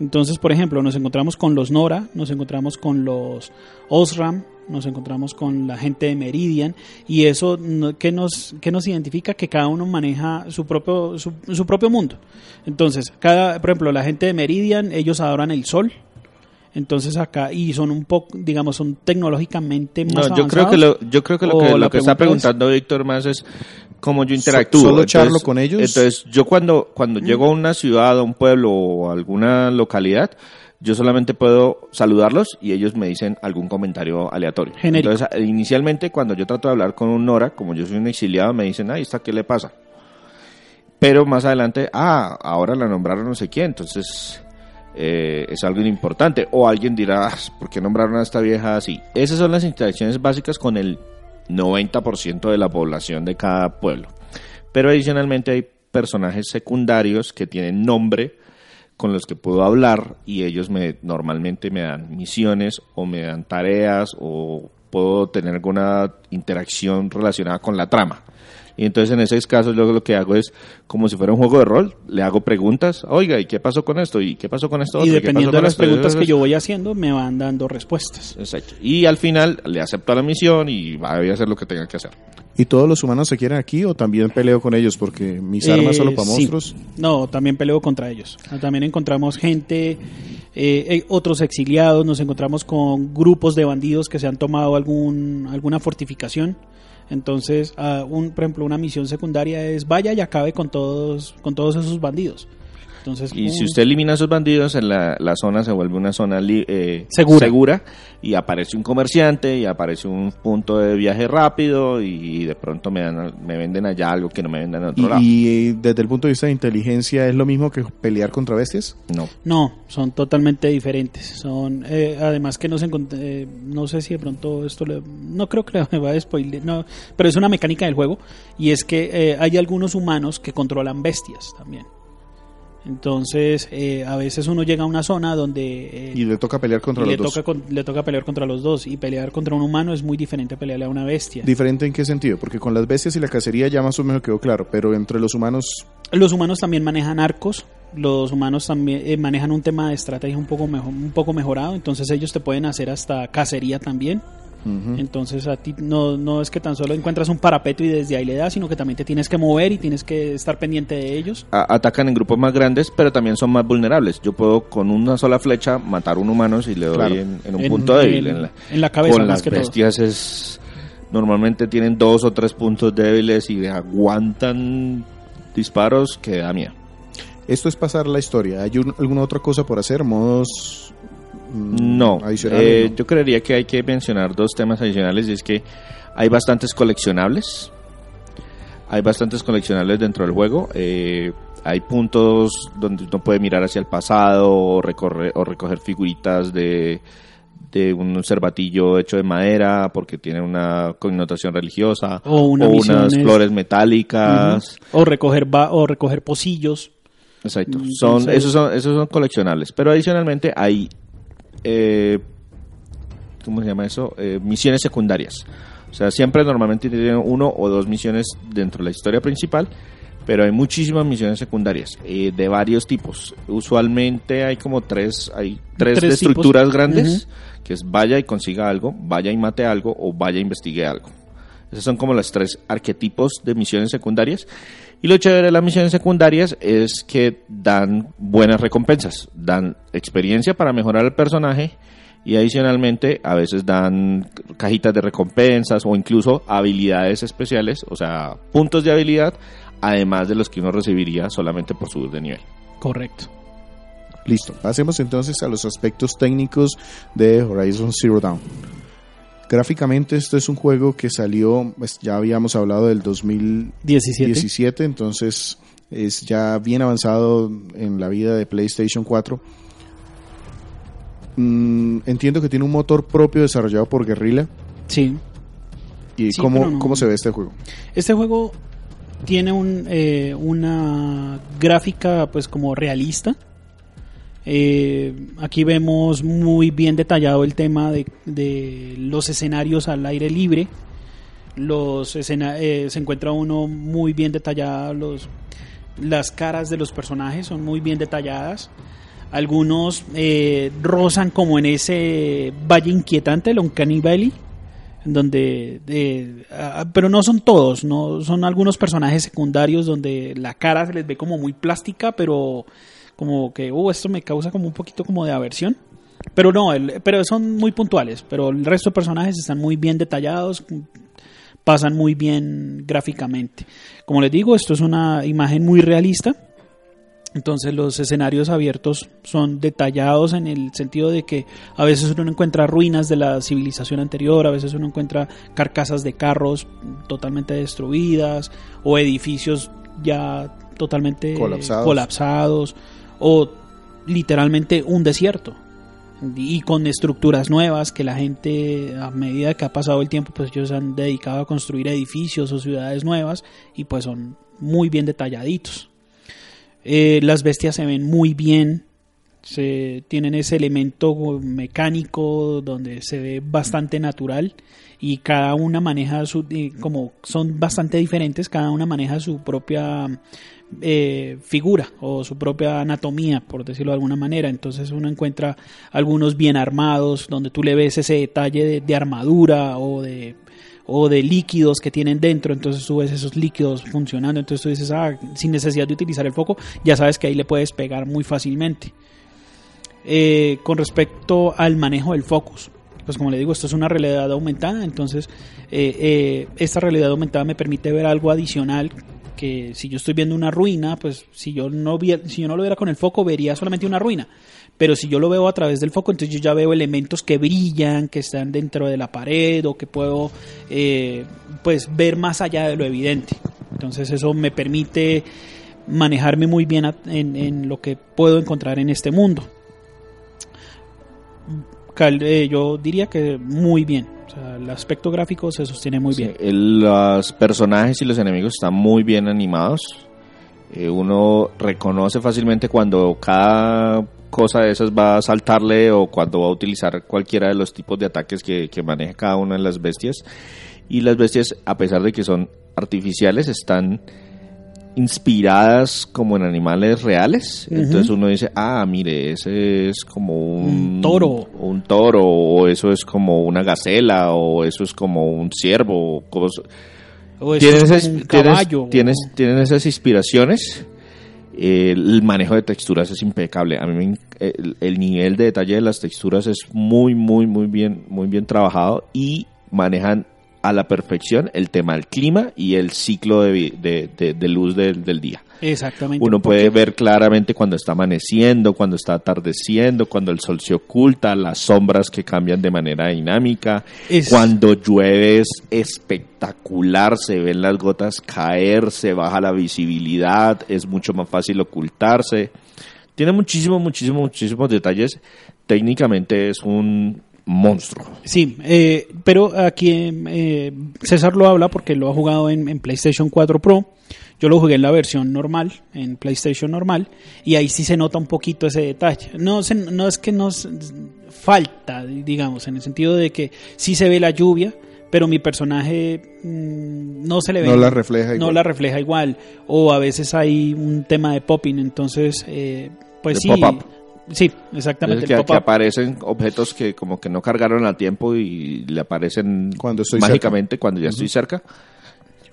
Entonces, por ejemplo, nos encontramos con los Nora, nos encontramos con los Osram, nos encontramos con la gente de Meridian y eso que nos nos identifica que cada uno maneja su propio su, su propio mundo. Entonces, cada por ejemplo, la gente de Meridian, ellos adoran el sol. Entonces acá y son un poco, digamos, son tecnológicamente más No, yo creo que lo, yo creo que lo que, la lo que está pregunta es- preguntando Víctor más es cómo yo interactúo. solo charlo con ellos? Entonces, yo cuando, cuando llego a una ciudad, a un pueblo o a alguna localidad, yo solamente puedo saludarlos y ellos me dicen algún comentario aleatorio. Genérico. Entonces, inicialmente, cuando yo trato de hablar con un Nora, como yo soy un exiliado, me dicen, ay, ¿esta qué le pasa? Pero más adelante, ah, ahora la nombraron no sé quién, entonces eh, es algo importante. O alguien dirá, "Ah, ¿por qué nombraron a esta vieja así? Esas son las interacciones básicas con el 90% de la población de cada pueblo. Pero adicionalmente hay personajes secundarios que tienen nombre con los que puedo hablar y ellos me normalmente me dan misiones o me dan tareas o puedo tener alguna interacción relacionada con la trama. Y entonces en esos casos yo lo que hago es como si fuera un juego de rol, le hago preguntas, oiga, ¿y qué pasó con esto? ¿Y qué pasó con esto? y dependiendo de las esto? preguntas que yo voy haciendo, me van dando respuestas. Exacto. Y al final le acepto la misión y va a hacer lo que tenga que hacer. ¿Y todos los humanos se quieren aquí o también peleo con ellos? Porque mis armas Eh, solo para sí. monstruos. No, también peleo contra ellos. También encontramos gente, eh, eh, otros exiliados, nos encontramos con grupos de bandidos que se han tomado algún, alguna fortificación. Entonces, ah, un, por ejemplo, una misión secundaria es vaya y acabe con todos, con todos esos bandidos. Entonces, Y si usted elimina a esos bandidos, en la, la zona se vuelve una zona li- eh, Segura. y aparece un comerciante y aparece un punto de viaje rápido y de pronto me, dan, me venden allá algo que no me venden en otro Y, lado. y, eh, desde el punto de vista de inteligencia, ¿es lo mismo que pelear contra bestias? No. No, son totalmente diferentes. Son, eh, además que no se encont- eh, no sé si de pronto esto le, no creo que me va a spoiler, no, pero es una mecánica del juego y es que eh, hay algunos humanos que controlan bestias también. Entonces, eh, a veces uno llega a una zona donde... eh, Y le toca pelear contra los le, dos. toca, con- le toca pelear contra los dos. Y pelear contra un humano es muy diferente a pelearle a una bestia. ¿Diferente en qué sentido? Porque con las bestias y la cacería ya más o menos quedó claro, pero entre los humanos Los humanos también manejan arcos. Los humanos también eh, manejan un tema de estrategia un poco, mejor, un poco mejorado. Entonces ellos te pueden hacer hasta cacería también. Ujú, Entonces a ti no, no es que tan solo encuentras un parapeto y desde ahí le das, sino que también te tienes que mover y tienes que estar pendiente de ellos. A- atacan en grupos más grandes, pero también son más vulnerables. Yo puedo con una sola flecha matar un humano si le doy Claro. en, en un En- punto débil. en- En la, en la cabeza, con más las que todo. bestias es normalmente tienen dos o tres puntos débiles y aguantan disparos que da miedo. Esto es pasar la historia. ¿Hay un- alguna otra cosa por hacer? ¿Modos No, adicionales? eh, no? yo creería que hay que mencionar dos temas adicionales y es que hay bastantes coleccionables, hay bastantes coleccionables dentro del juego, eh, hay puntos donde uno puede mirar hacia el pasado o, recorrer, o recoger figuritas de, de un cervatillo hecho de madera porque tiene una connotación religiosa O una unas misiones. flores metálicas. O recoger ba- o recoger pocillos. Exacto. Mm, Son, entonces- esos, son, esos son coleccionables. Pero adicionalmente hay, eh, ¿cómo se llama eso? Eh, misiones secundarias. O sea, siempre normalmente tienen uno o dos misiones dentro de la historia principal, pero hay muchísimas misiones secundarias eh, de varios tipos. Usualmente hay como tres, hay tres, estructuras tipos. grandes, que es vaya y consiga algo, vaya y mate algo o vaya e investigue algo. Esos son como los tres arquetipos de misiones secundarias. Y lo chévere de las misiones secundarias es que dan buenas recompensas, dan experiencia para mejorar el personaje y adicionalmente a veces dan cajitas de recompensas o incluso habilidades especiales, o sea, puntos de habilidad, además de los que uno recibiría solamente por subir de nivel. Correcto. Listo. Pasemos entonces a los aspectos técnicos de Horizon Zero Dawn. Gráficamente este es un juego que salió, pues, ya habíamos hablado del 2017, 17. entonces es ya bien avanzado en la vida de PlayStation 4. Mm, entiendo que tiene un motor propio desarrollado por Guerrilla. Sí. ¿Y Sí, cómo, no- cómo se ve este juego? Este juego tiene un, eh, una gráfica pues como realista. Eh, aquí vemos muy bien detallado el tema de, de los escenarios al aire libre. Los escena- eh, se encuentra uno muy bien detallado los las caras de los personajes son muy bien detalladas. Algunos eh, rozan como en ese valle inquietante, el Uncanny Valley, donde de- ah, pero no son todos no son algunos personajes secundarios donde la cara se les ve como muy plástica pero como que uh, esto me causa como un poquito como de aversión pero no el- pero son muy puntuales pero el resto de personajes están muy bien detallados pasan muy bien gráficamente. Como les digo esto es una imagen muy realista entonces los escenarios abiertos son detallados en el sentido de que a veces uno encuentra ruinas de la civilización anterior, a veces uno encuentra carcasas de carros totalmente destruidas o edificios ya totalmente Colapsados. colapsados o literalmente un desierto y con estructuras nuevas que la gente a medida que ha pasado el tiempo pues ellos han dedicado a construir edificios o ciudades nuevas y pues son muy bien detalladitos. Eh, las bestias se ven muy bien. Se, tienen ese elemento mecánico donde se ve bastante natural y cada una maneja su como son bastante diferentes cada una maneja su propia eh, figura o su propia anatomía por decirlo de alguna manera. Entonces uno encuentra algunos bien armados donde tú le ves ese detalle de, de armadura o de o de líquidos que tienen dentro, entonces tú ves esos líquidos funcionando, entonces tú dices, ah, sin necesidad de utilizar el foco, ya sabes que ahí le puedes pegar muy fácilmente. Eh, con respecto al manejo del focus, pues como le digo, esto es una realidad aumentada, entonces eh, eh, esta realidad aumentada me permite ver algo adicional que si yo estoy viendo una ruina, pues si yo no vi- si yo no lo viera con el foco vería solamente una ruina, pero si yo lo veo a través del foco, entonces yo ya veo elementos que brillan, que están dentro de la pared o que puedo eh, pues ver más allá de lo evidente. Entonces eso me permite manejarme muy bien en lo que puedo encontrar en este mundo. Eh, yo diría que muy bien. O sea, el aspecto gráfico se sostiene muy bien. El- los personajes y los enemigos están muy bien animados. Eh, uno reconoce fácilmente cuando cada cosa de esas va a saltarle o cuando va a utilizar cualquiera de los tipos de ataques que, que maneja cada una de las bestias. Y las bestias, a pesar de que son artificiales, están inspiradas como en animales reales. Entonces uno dice, ah, mire, ese es como un, Un toro. Un toro, o eso es como una gacela, o eso es como un ciervo. o cosas- O Tienes, es un tienes- caballo. tienes, o- tienes esas inspiraciones. Eh, el manejo de texturas es impecable. A mí el, el nivel de detalle de las texturas es muy, muy, muy bien, muy bien trabajado y manejan a la perfección el tema del clima y el ciclo de, de- de- de luz del, del día. Exactamente. Uno puede ver claramente cuando está amaneciendo, cuando está atardeciendo, cuando el sol se oculta, las sombras que cambian de manera dinámica. Es- Cuando llueve es espectacular, se ven las gotas caer, se baja la visibilidad, es mucho más fácil ocultarse. Tiene muchísimos, muchísimos, muchísimos detalles. Técnicamente es un monstruo. Sí, eh, pero aquí eh, César lo habla porque lo ha jugado en, en PlayStation 4 Pro. Yo lo jugué en la versión normal, en PlayStation normal, y ahí sí se nota un poquito ese detalle. No, se- no es que nos falta, digamos, en el sentido de que sí se ve la lluvia, pero mi personaje mm, no se le ve. No la refleja No igual. la refleja igual. O a veces hay un tema de popping, entonces, eh, pues sí. Sí, exactamente. Es que, el que aparecen objetos que como que no cargaron a tiempo y le aparecen Cuando estoy mágicamente cuando ya estoy cerca.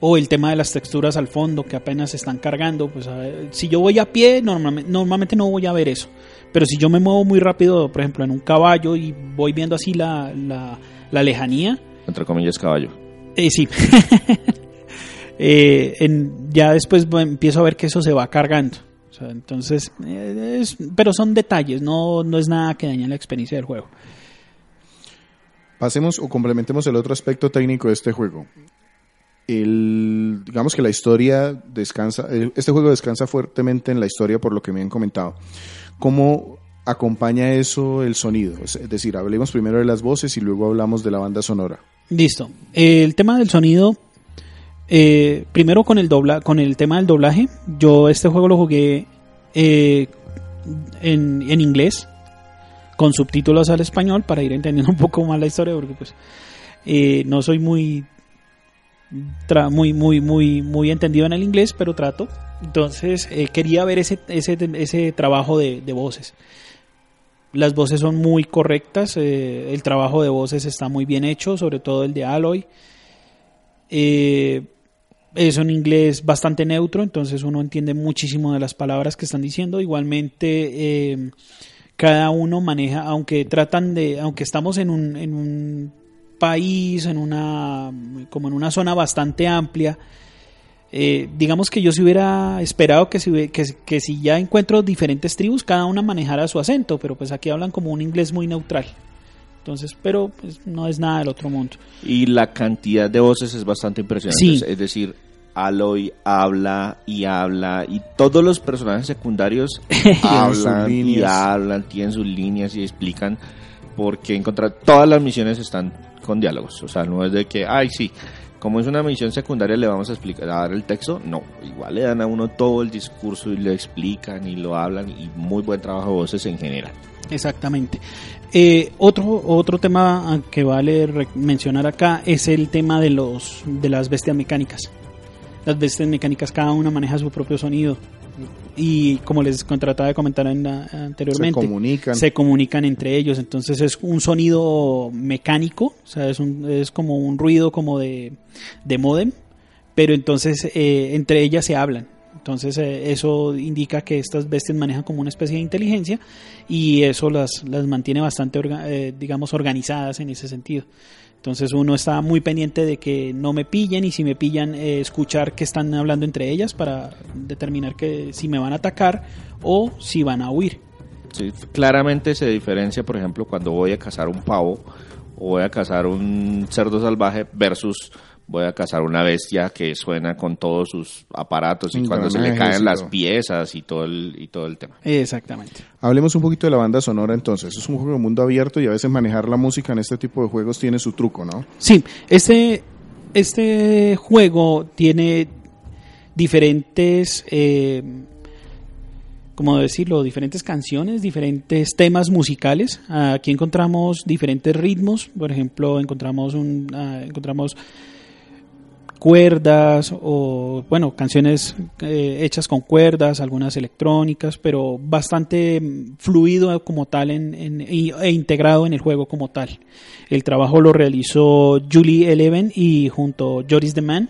O el tema de las texturas al fondo que apenas se están cargando. Pues a ver, si yo voy a pie, normalmente, normalmente no voy a ver eso. Pero si yo me muevo muy rápido, por ejemplo, en un caballo y voy viendo así la, la, la lejanía, entre comillas, caballo. eh, sí. Eh, en- ya después empiezo a ver que eso se va cargando. O sea, entonces, eh, es- pero son detalles, no, no es nada que dañe la experiencia del juego. Pasemos o complementemos el otro aspecto técnico de este juego. El, digamos que la historia descansa, este juego descansa fuertemente en la historia por lo que me han comentado. ¿Cómo acompaña eso el sonido? Es es decir, hablemos primero de las voces y luego hablamos de la banda sonora. Listo. El tema del sonido, eh, primero con el dobla, con el tema del doblaje, yo este juego lo jugué eh, en, en inglés con subtítulos al español para ir entendiendo un poco más la historia porque pues eh, no soy muy muy muy muy muy entendido en el inglés pero trato entonces quería ver ese ese, ese trabajo de, de voces las voces son muy correctas, el trabajo de voces está muy bien hecho, sobre todo el de Aloy. Eh, es un inglés bastante neutro, entonces uno entiende muchísimo de las palabras que están diciendo. Igualmente, eh, cada uno maneja, aunque tratan de, aunque estamos en un, en un país, en una, como en una zona bastante amplia, eh, digamos que yo si hubiera esperado que si, que, que si ya encuentro diferentes tribus, cada una manejara su acento, pero pues aquí hablan como un inglés muy neutral. Entonces, pero pues, no es nada del otro mundo. Y la cantidad de voces es bastante impresionante. Sí. Es decir, Aloy habla y habla y todos los personajes secundarios hablan y hablan, tienen sus líneas y explican por qué encontrar. Todas las misiones están con diálogos. O sea, no es de que, ay, sí, como es una misión secundaria le vamos a explicar, a dar el texto. No, igual le dan a uno todo el discurso y lo explican y lo hablan y muy buen trabajo de voces en general. Exactamente. Eh, otro, otro tema que vale mencionar acá es el tema de los de las bestias mecánicas. Las bestias mecánicas cada una maneja su propio sonido y como les trataba de comentar en la- anteriormente Se comunican. se comunican entre ellos entonces es un sonido mecánico o sea es, un- es como un ruido como de, de modem pero entonces eh, entre ellas se hablan entonces eh, eso indica que estas bestias manejan como una especie de inteligencia y eso las, las mantiene bastante orga- eh, digamos organizadas en ese sentido. Entonces uno está muy pendiente de que no me pillen y si me pillan eh, escuchar que están hablando entre ellas para determinar que si me van a atacar o si van a huir. Sí, claramente se diferencia, por ejemplo, cuando voy a cazar un pavo o voy a cazar un cerdo salvaje versus voy a cazar una bestia que suena con todos sus aparatos y cuando se le caen las piezas y todo el y todo el tema. exactamente Hablemos un poquito de la banda sonora entonces. Es un juego de mundo abierto y a veces manejar la música en este tipo de juegos tiene su truco, ¿no? Sí, este, este juego tiene diferentes, eh, ¿cómo decirlo? Diferentes canciones, diferentes temas musicales. Aquí encontramos diferentes ritmos. Por ejemplo, encontramos un, ah, encontramos cuerdas o bueno canciones eh, hechas con cuerdas algunas electrónicas pero bastante fluido como tal en, en- e integrado en el juego como tal. El trabajo lo realizó Julie Eleven y junto Joris The Man.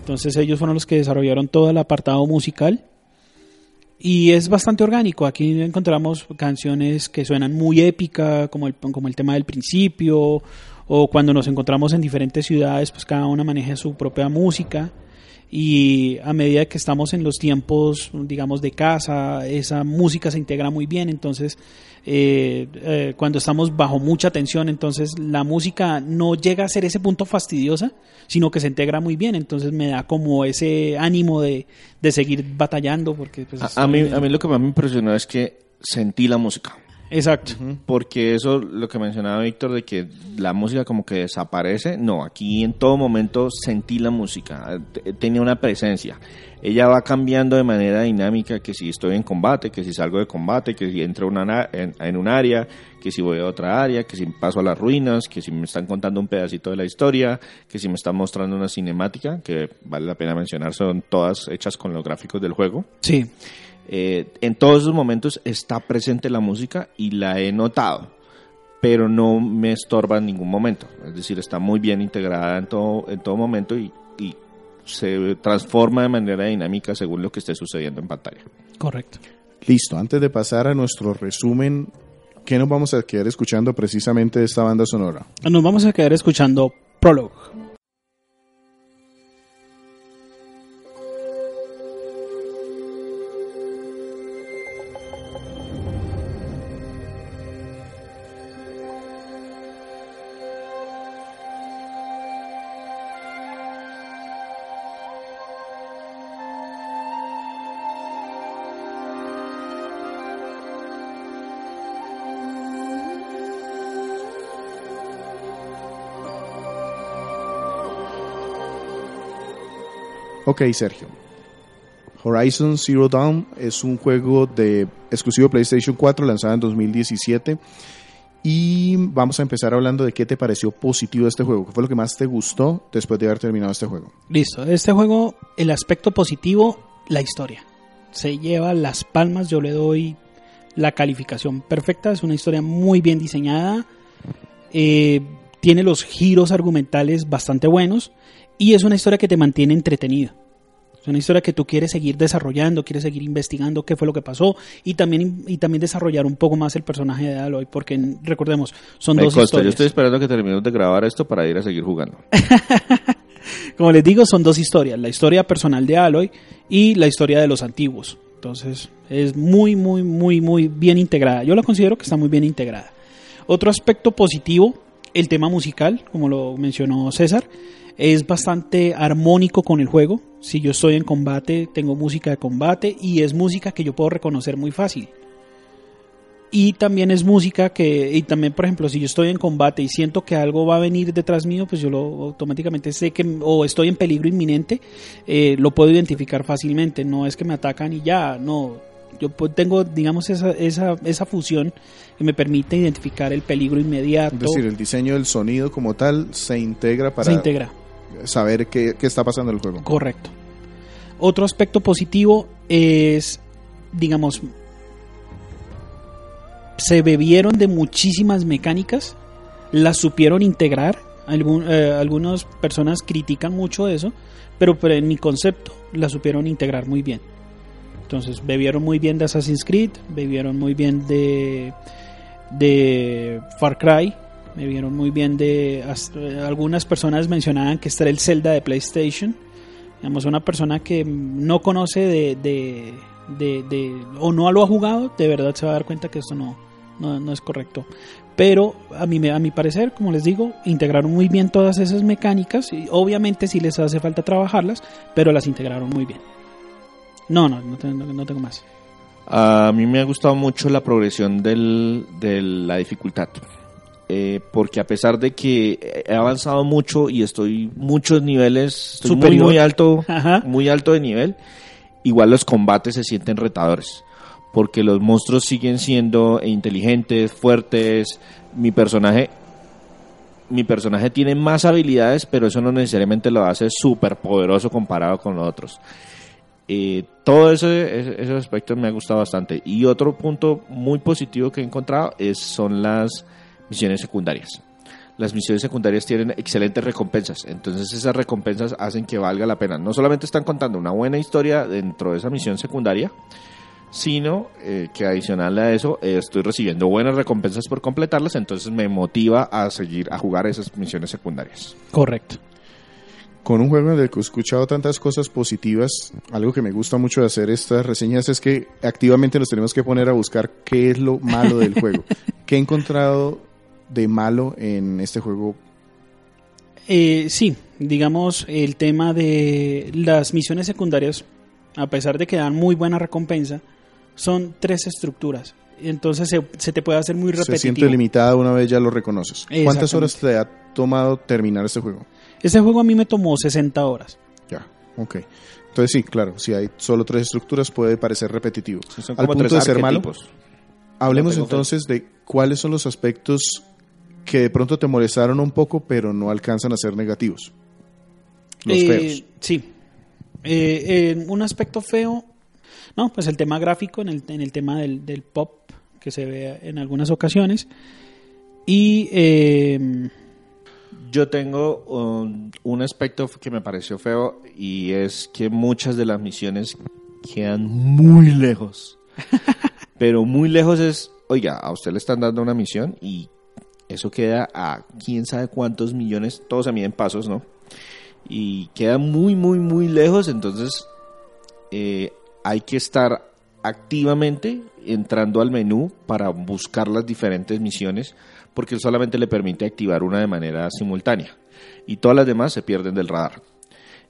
Entonces ellos fueron los que desarrollaron todo el apartado musical. Y es bastante orgánico. Aquí encontramos canciones que suenan muy épica, como el, como el tema del principio, o cuando nos encontramos en diferentes ciudades, pues cada una maneja su propia música. Y a medida que estamos en los tiempos, digamos, de casa, esa música se integra muy bien. Entonces, eh, eh, cuando estamos bajo mucha tensión, entonces la música no llega a ser ese punto fastidiosa, sino que se integra muy bien. Entonces me da como ese ánimo de, de seguir batallando. Porque, pues, A, a mí, a mí lo que más me impresionó es que sentí la música. Exacto. Porque eso, lo que mencionaba Víctor, de que la música como que desaparece, no, aquí en todo momento sentí la música, te- tenía una presencia. Ella va cambiando de manera dinámica, que si estoy en combate, que si salgo de combate, que si entro una na- en, en un área, que si voy a otra área, que si paso a las ruinas, que si me están contando un pedacito de la historia, que si me están mostrando una cinemática, que vale la pena mencionar, son todas hechas con los gráficos del juego. Sí. Eh, en todos esos momentos está presente la música y la he notado, pero no me estorba en ningún momento. Es decir, está muy bien integrada en todo, en todo momento y, y se transforma de manera dinámica según lo que esté sucediendo en pantalla. Correcto. Listo, antes de pasar a nuestro resumen, ¿qué nos vamos a quedar escuchando precisamente de esta banda sonora? Nos vamos a quedar escuchando Prologue. Ok, Sergio. Horizon Zero Dawn es un juego de exclusivo PlayStation 4 lanzado en 2017 y vamos a empezar hablando de qué te pareció positivo este juego, qué fue lo que más te gustó después de haber terminado este juego. Listo. Este juego, el aspecto positivo, la historia. Se lleva las palmas, yo le doy la calificación perfecta. Es una historia muy bien diseñada. eh, tiene los giros argumentales bastante buenos. Y es una historia que te mantiene entretenido. Es una historia que tú quieres seguir desarrollando, quieres seguir investigando qué fue lo que pasó y también, y también desarrollar un poco más el personaje de Aloy, porque recordemos, son Me dos consta, yo historias. estoy esperando que terminemos de grabar esto para ir a seguir jugando. Como les digo, son dos historias, la historia personal de Aloy y la historia de los antiguos. Entonces, es muy, muy, muy, muy bien integrada. Yo la considero que está muy bien integrada. Otro aspecto positivo, el tema musical, como lo mencionó César, es bastante armónico con el juego. Si yo estoy en combate, tengo música de combate y es música que yo puedo reconocer muy fácil. Y también es música que, y también, por ejemplo, si yo estoy en combate y siento que algo va a venir detrás mío, pues yo lo automáticamente sé que, o estoy en peligro inminente, eh, lo puedo identificar fácilmente. No es que me atacan y ya, no. Yo tengo, digamos, esa, esa, esa fusión que me permite identificar el peligro inmediato. Es decir, el diseño del sonido como tal se integra para se integra. Saber qué, qué está pasando en el juego. Correcto. Otro aspecto positivo es, digamos, se bebieron de muchísimas mecánicas, las supieron integrar. Eh, algunas personas critican mucho eso, pero, pero en mi concepto las supieron integrar muy bien. Entonces, bebieron muy bien de Assassin's Creed, bebieron muy bien de, de Far Cry, bebieron muy bien de... algunas personas mencionaban que este era el Zelda de PlayStation. Digamos, una persona que no conoce de, de, de- de- o no lo ha jugado, de verdad se va a dar cuenta que esto no, no, no es correcto. Pero a mi, a mi parecer, como les digo, integraron muy bien todas esas mecánicas y obviamente sí les hace falta trabajarlas, pero las integraron muy bien. No, no, no tengo, no tengo más. A mí me ha gustado mucho la progresión del- de la dificultad. Eh, porque a pesar de que he avanzado mucho y estoy muchos niveles, estoy muy, muy alto, Ajá. muy alto de nivel, igual los combates se sienten retadores, porque los monstruos siguen siendo inteligentes, fuertes, mi personaje mi personaje tiene más habilidades, pero eso no necesariamente lo hace súper poderoso comparado con los otros. Eh, todo ese- esos aspectos me ha gustado bastante. Y otro punto muy positivo que he encontrado es, son las misiones secundarias. Las misiones secundarias tienen excelentes recompensas, entonces esas recompensas hacen que valga la pena. No solamente están contando una buena historia dentro de esa misión secundaria, sino eh, que adicional a eso eh, estoy recibiendo buenas recompensas por completarlas, entonces me motiva a seguir a jugar esas misiones secundarias. Correcto. Con un juego en el que he escuchado tantas cosas positivas, algo que me gusta mucho de hacer estas reseñas es que activamente nos tenemos que poner a buscar qué es lo malo del juego. ¿Qué he encontrado de malo en este juego? Eh, sí, digamos, el tema de las misiones secundarias, a pesar de que dan muy buena recompensa, son tres estructuras. Entonces se, se te puede hacer muy Se repetitivo. siente limitada una vez ya lo reconoces. ¿Cuántas horas te ha tomado terminar este juego? Este juego a mí me tomó 60 horas. Ya, ok. Entonces sí, claro, si hay solo tres estructuras puede parecer repetitivo. Son Al punto tres de ser malo, hablemos fe. entonces de cuáles son los aspectos que de pronto te molestaron un poco, pero no alcanzan a ser negativos. Los Eh, feos. Sí. Eh, eh, un aspecto feo, no, pues el tema gráfico en el, en el tema del, del pop que se ve en algunas ocasiones. Y eh, Yo tengo um, un aspecto que me pareció feo y es que muchas de las misiones quedan muy lejos. Pero muy lejos es, oiga, a usted le están dando una misión y eso queda a quién sabe cuántos millones, todos se miden pasos, ¿no? Y queda muy, muy, muy lejos, entonces eh, hay que estar activamente entrando al menú para buscar las diferentes misiones porque solamente le permite activar una de manera simultánea y todas las demás se pierden del radar.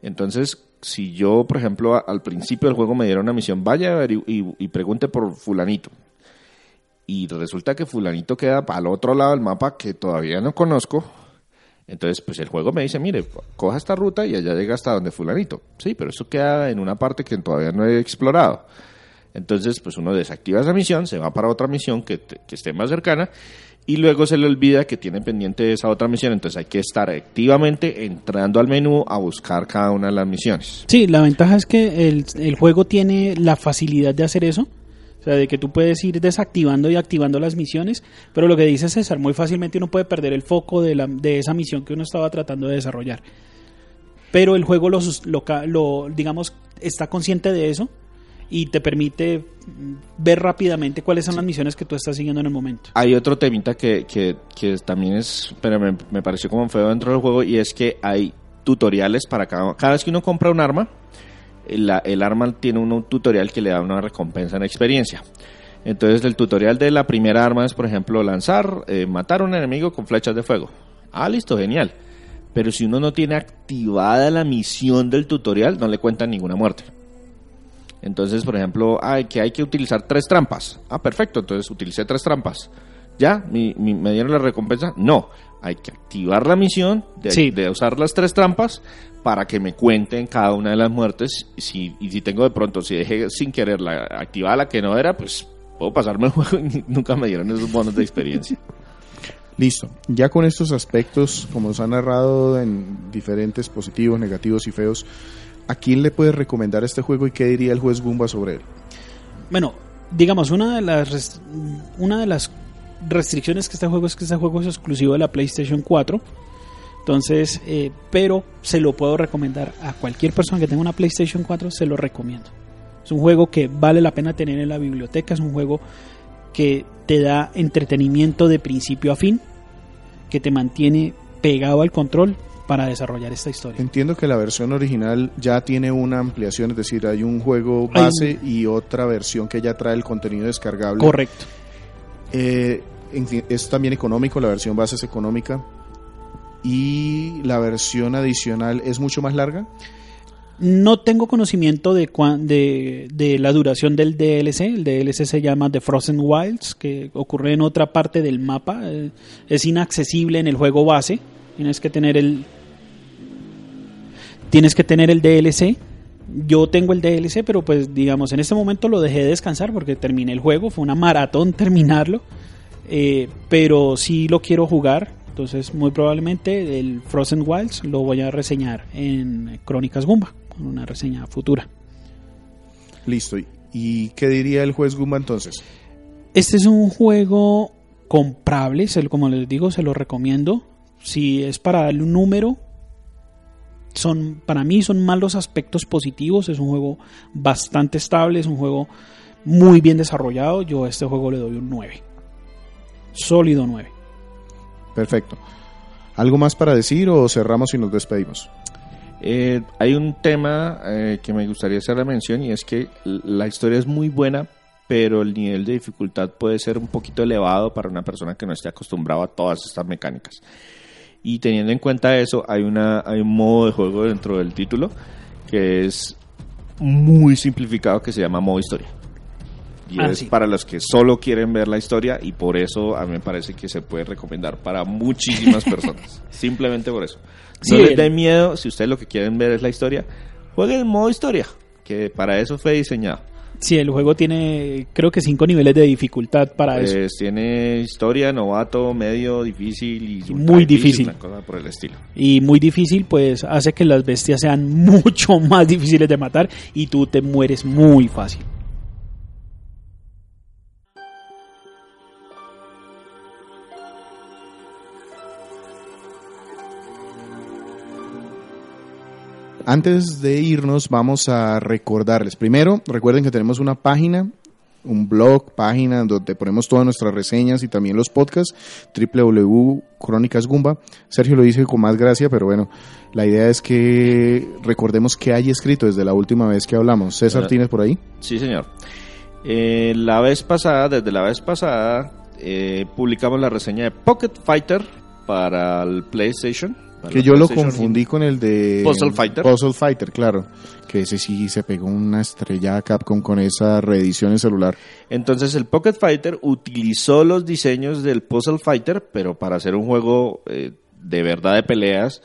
Entonces, si yo, por ejemplo, al principio del juego me dieron una misión, vaya averi- y, y pregunte por fulanito. Y resulta que fulanito queda al otro lado del mapa que todavía no conozco. Entonces, pues el juego me dice, mire, coja esta ruta y allá llega hasta donde fulanito. Sí, pero eso queda en una parte que todavía no he explorado. Entonces, pues uno desactiva esa misión, se va para otra misión que, que esté más cercana y luego se le olvida que tiene pendiente esa otra misión. Entonces hay que estar activamente entrando al menú a buscar cada una de las misiones. sí, la ventaja es que el, el juego tiene la facilidad de hacer eso. O sea, de que tú puedes ir desactivando y activando las misiones, pero lo que dice César, muy fácilmente uno puede perder el foco de, la, de esa misión que uno estaba tratando de desarrollar. Pero el juego lo, lo, lo, digamos, está consciente de eso y te permite mm, ver rápidamente cuáles son las misiones que tú estás siguiendo en el momento. Hay otro temita que, que, que también es, pero me, me pareció como feo dentro del juego y es que hay tutoriales para cada, cada vez que uno compra un arma, el, el arma tiene un tutorial que le da una recompensa en experiencia. Entonces el tutorial de la primera arma es, por ejemplo, lanzar, eh, matar a un enemigo con flechas de fuego. Ah, listo, genial. Pero si uno no tiene activada la misión del tutorial, no le cuentan ninguna muerte. Entonces, por ejemplo, hay que hay que utilizar tres trampas. Ah, perfecto, entonces utilicé tres trampas. ¿Ya? ¿Mi, mi- me dieron la recompensa? No. Hay que activar la misión de, Sí. de usar las tres trampas para que me cuenten cada una de las muertes. Si, y si tengo de pronto, si dejé sin querer la activada la que no era, pues puedo pasarme el juego y nunca me dieron esos bonos de experiencia. Listo. Ya con estos aspectos, como nos han narrado en diferentes positivos, negativos y feos, ¿a quién le puedes recomendar este juego y qué diría el juez Gumba sobre él? Bueno, digamos, una de las una de las restricciones que este juego es que este juego es exclusivo de la PlayStation 4. Entonces, eh, pero se lo puedo recomendar a cualquier persona que tenga una PlayStation 4, se lo recomiendo. Es un juego que vale la pena tener en la biblioteca, es un juego que te da entretenimiento de principio a fin, que te mantiene pegado al control para desarrollar esta historia. Entiendo que la versión original ya tiene una ampliación, es decir, hay un juego un- base y otra versión que ya trae el contenido descargable. Correcto. Eh, es también económico, la versión base es económica. Y la versión adicional es mucho más larga. No tengo conocimiento de, cuán- de, de la duración del DLC. El DLC se llama The Frozen Wilds, que ocurre en otra parte del mapa. Eh, es inaccesible en el juego base. Tienes que tener el. Tienes que tener el DLC. Yo tengo el DLC, pero pues digamos, en este momento lo dejé de descansar porque terminé el juego. Fue una maratón terminarlo. Eh, pero sí lo quiero jugar. Entonces, muy probablemente el Frozen Wilds lo voy a reseñar en Crónicas Gumba, con una reseña futura. Listo. ¿Y qué diría el juez Gumba entonces? Este es un juego comprable, como les digo, se lo recomiendo. Si es para darle un número, son para mí son más los aspectos positivos. Es un juego bastante estable, es un juego muy bien desarrollado. Yo a este juego le doy un 9. Sólido 9. Perfecto. ¿Algo más para decir o cerramos y nos despedimos? Eh, hay un tema eh, que me gustaría hacer la mención y es que la historia es muy buena, pero el nivel de dificultad puede ser un poquito elevado para una persona que no esté acostumbrado a todas estas mecánicas. Y teniendo en cuenta eso, hay, una, hay un modo de juego dentro del título que es muy simplificado que se llama modo historia. Y Ah, es sí. para los que solo quieren ver la historia y por eso a mí me parece que se puede recomendar para muchísimas personas. Simplemente por eso. Sí, no les el- dé miedo, si ustedes lo que quieren ver es la historia, jueguen en modo historia, que para eso fue diseñado. Sí, el juego tiene creo que cinco niveles de dificultad para eso. Pues, tiene historia, novato, medio, difícil y Sí, muy difícil. Una cosa por el estilo. Y muy difícil, pues hace que las bestias sean mucho más difíciles de matar y tú te mueres muy fácil. Antes de irnos, vamos a recordarles. Primero, recuerden que tenemos una página, un blog, página donde ponemos todas nuestras reseñas y también los podcasts, www.crónicas Gumba. Sergio lo dice con más gracia, pero bueno, la idea es que recordemos que hay escrito desde la última vez que hablamos. César. ¿tienes por ahí? Sí, señor. Eh, la vez pasada, desde la vez pasada, eh, publicamos la reseña de Pocket Fighter para el PlayStation. Que yo lo confundí con el de Puzzle Fighter. Puzzle Fighter, claro. Que ese sí se pegó una estrella a Capcom con esa reedición en celular. Entonces el Pocket Fighter utilizó los diseños del Puzzle Fighter, pero para hacer un juego eh, de verdad de peleas,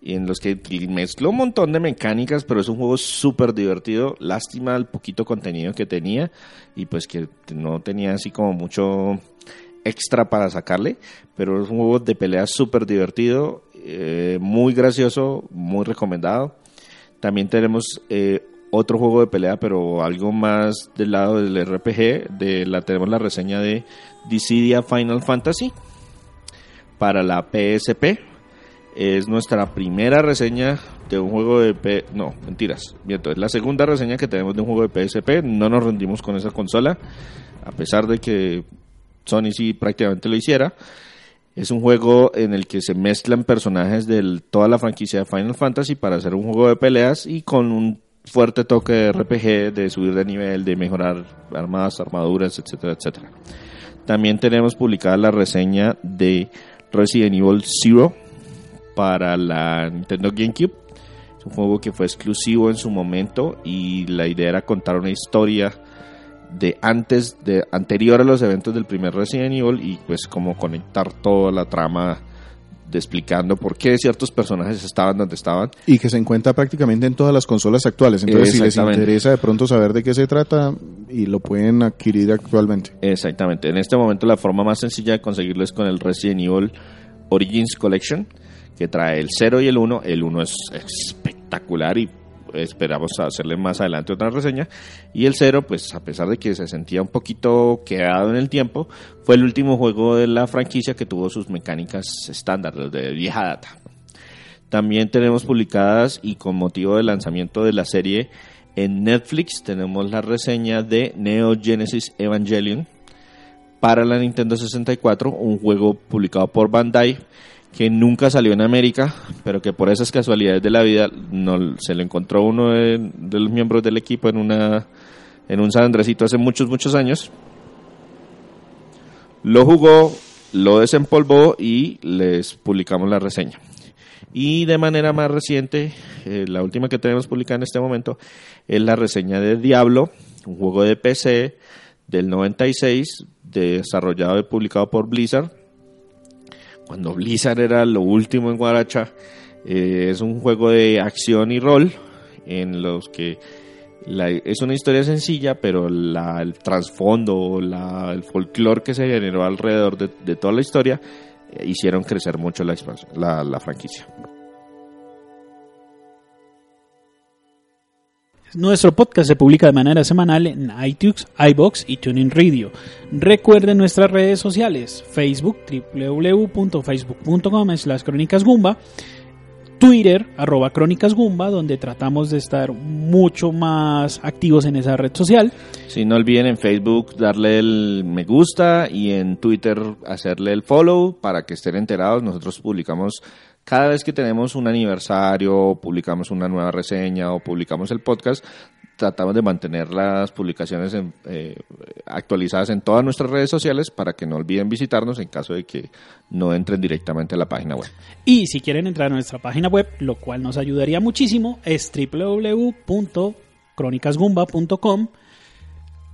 y en los que mezcló un montón de mecánicas, pero es un juego súper divertido. Lástima el poquito contenido que tenía y pues que no tenía así como mucho extra para sacarle, pero es un juego de peleas súper divertido, eh, muy gracioso, muy recomendado. También tenemos eh, otro juego de pelea, pero algo más del lado del RPG. De la, tenemos la reseña de Dissidia Final Fantasy para la PSP. Es nuestra primera reseña de un juego de P no, mentiras, miento, es la segunda reseña que tenemos de un juego de PSP. No nos rendimos con esa consola, a pesar de que Sony sí prácticamente lo hiciera. Es un juego en el que se mezclan personajes de toda la franquicia de Final Fantasy para hacer un juego de peleas y con un fuerte toque de RPG, de subir de nivel, de mejorar armas, armaduras, etcétera, etcétera. También tenemos publicada la reseña de Resident Evil Zero para la Nintendo GameCube. Es un juego que fue exclusivo en su momento y la idea era contar una historia de antes, de anterior a los eventos del primer Resident Evil y pues como conectar toda la trama de explicando por qué ciertos personajes estaban donde estaban. Y que se encuentra prácticamente en todas las consolas actuales. Entonces, si les interesa de pronto saber de qué se trata, y lo pueden adquirir actualmente. Exactamente. En este momento la forma más sencilla de conseguirlo es con el Resident Evil Origins Collection, que trae el 0 y el 1. El 1 es espectacular y esperamos hacerle más adelante otra reseña. Y el 0, pues a pesar de que se sentía un poquito quedado en el tiempo, fue el último juego de la franquicia que tuvo sus mecánicas estándar, de vieja data. También tenemos publicadas y con motivo del lanzamiento de la serie en Netflix tenemos la reseña de Neo Genesis Evangelion para la Nintendo 64, un juego publicado por Bandai que nunca salió en América, pero que por esas casualidades de la vida no, se lo encontró uno de, de los miembros del equipo en una en un San Andresito hace muchos muchos años. Lo jugó, lo desempolvó y les publicamos la reseña. Y de manera más reciente, eh, la última que tenemos publicada en este momento es la reseña de Diablo, un juego de PC del 96, desarrollado y publicado por Blizzard. Cuando Blizzard era lo último en Guaracha, eh, es un juego de acción y rol en los que es una historia sencilla, pero el trasfondo, el folclore que se generó alrededor de, toda la historia eh, hicieron crecer mucho la, la franquicia. Nuestro podcast se publica de manera semanal en iTunes, iBox y TuneIn Radio. Recuerden nuestras redes sociales, Facebook, www.facebook.com slash crónicasgumba, Twitter, arroba Crónicas donde tratamos de estar mucho más activos en esa red social. Si no olviden en Facebook darle el me gusta y en Twitter hacerle el follow para que estén enterados. Nosotros publicamos cada vez que tenemos un aniversario, publicamos una nueva reseña o publicamos el podcast, tratamos de mantener las publicaciones eh, actualizadas en todas nuestras redes sociales para que no olviden visitarnos en caso de que no entren directamente a la página web. Y si quieren entrar a nuestra página web, lo cual nos ayudaría muchísimo, es www.cronicasgumba.com.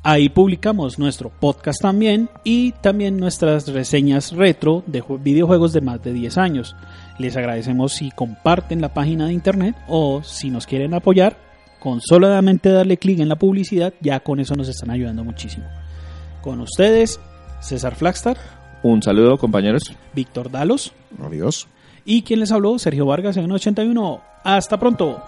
Ahí publicamos nuestro podcast también y también nuestras reseñas retro de videojuegos de más de 10 años. Les agradecemos si comparten la página de internet o si nos quieren apoyar, con solamente darle clic en la publicidad, ya con eso nos están ayudando muchísimo. Con ustedes, César Flagstad. Un saludo, compañeros. Víctor Dalos. Adiós. Y quien les habló, Sergio Vargas en 81. Hasta pronto.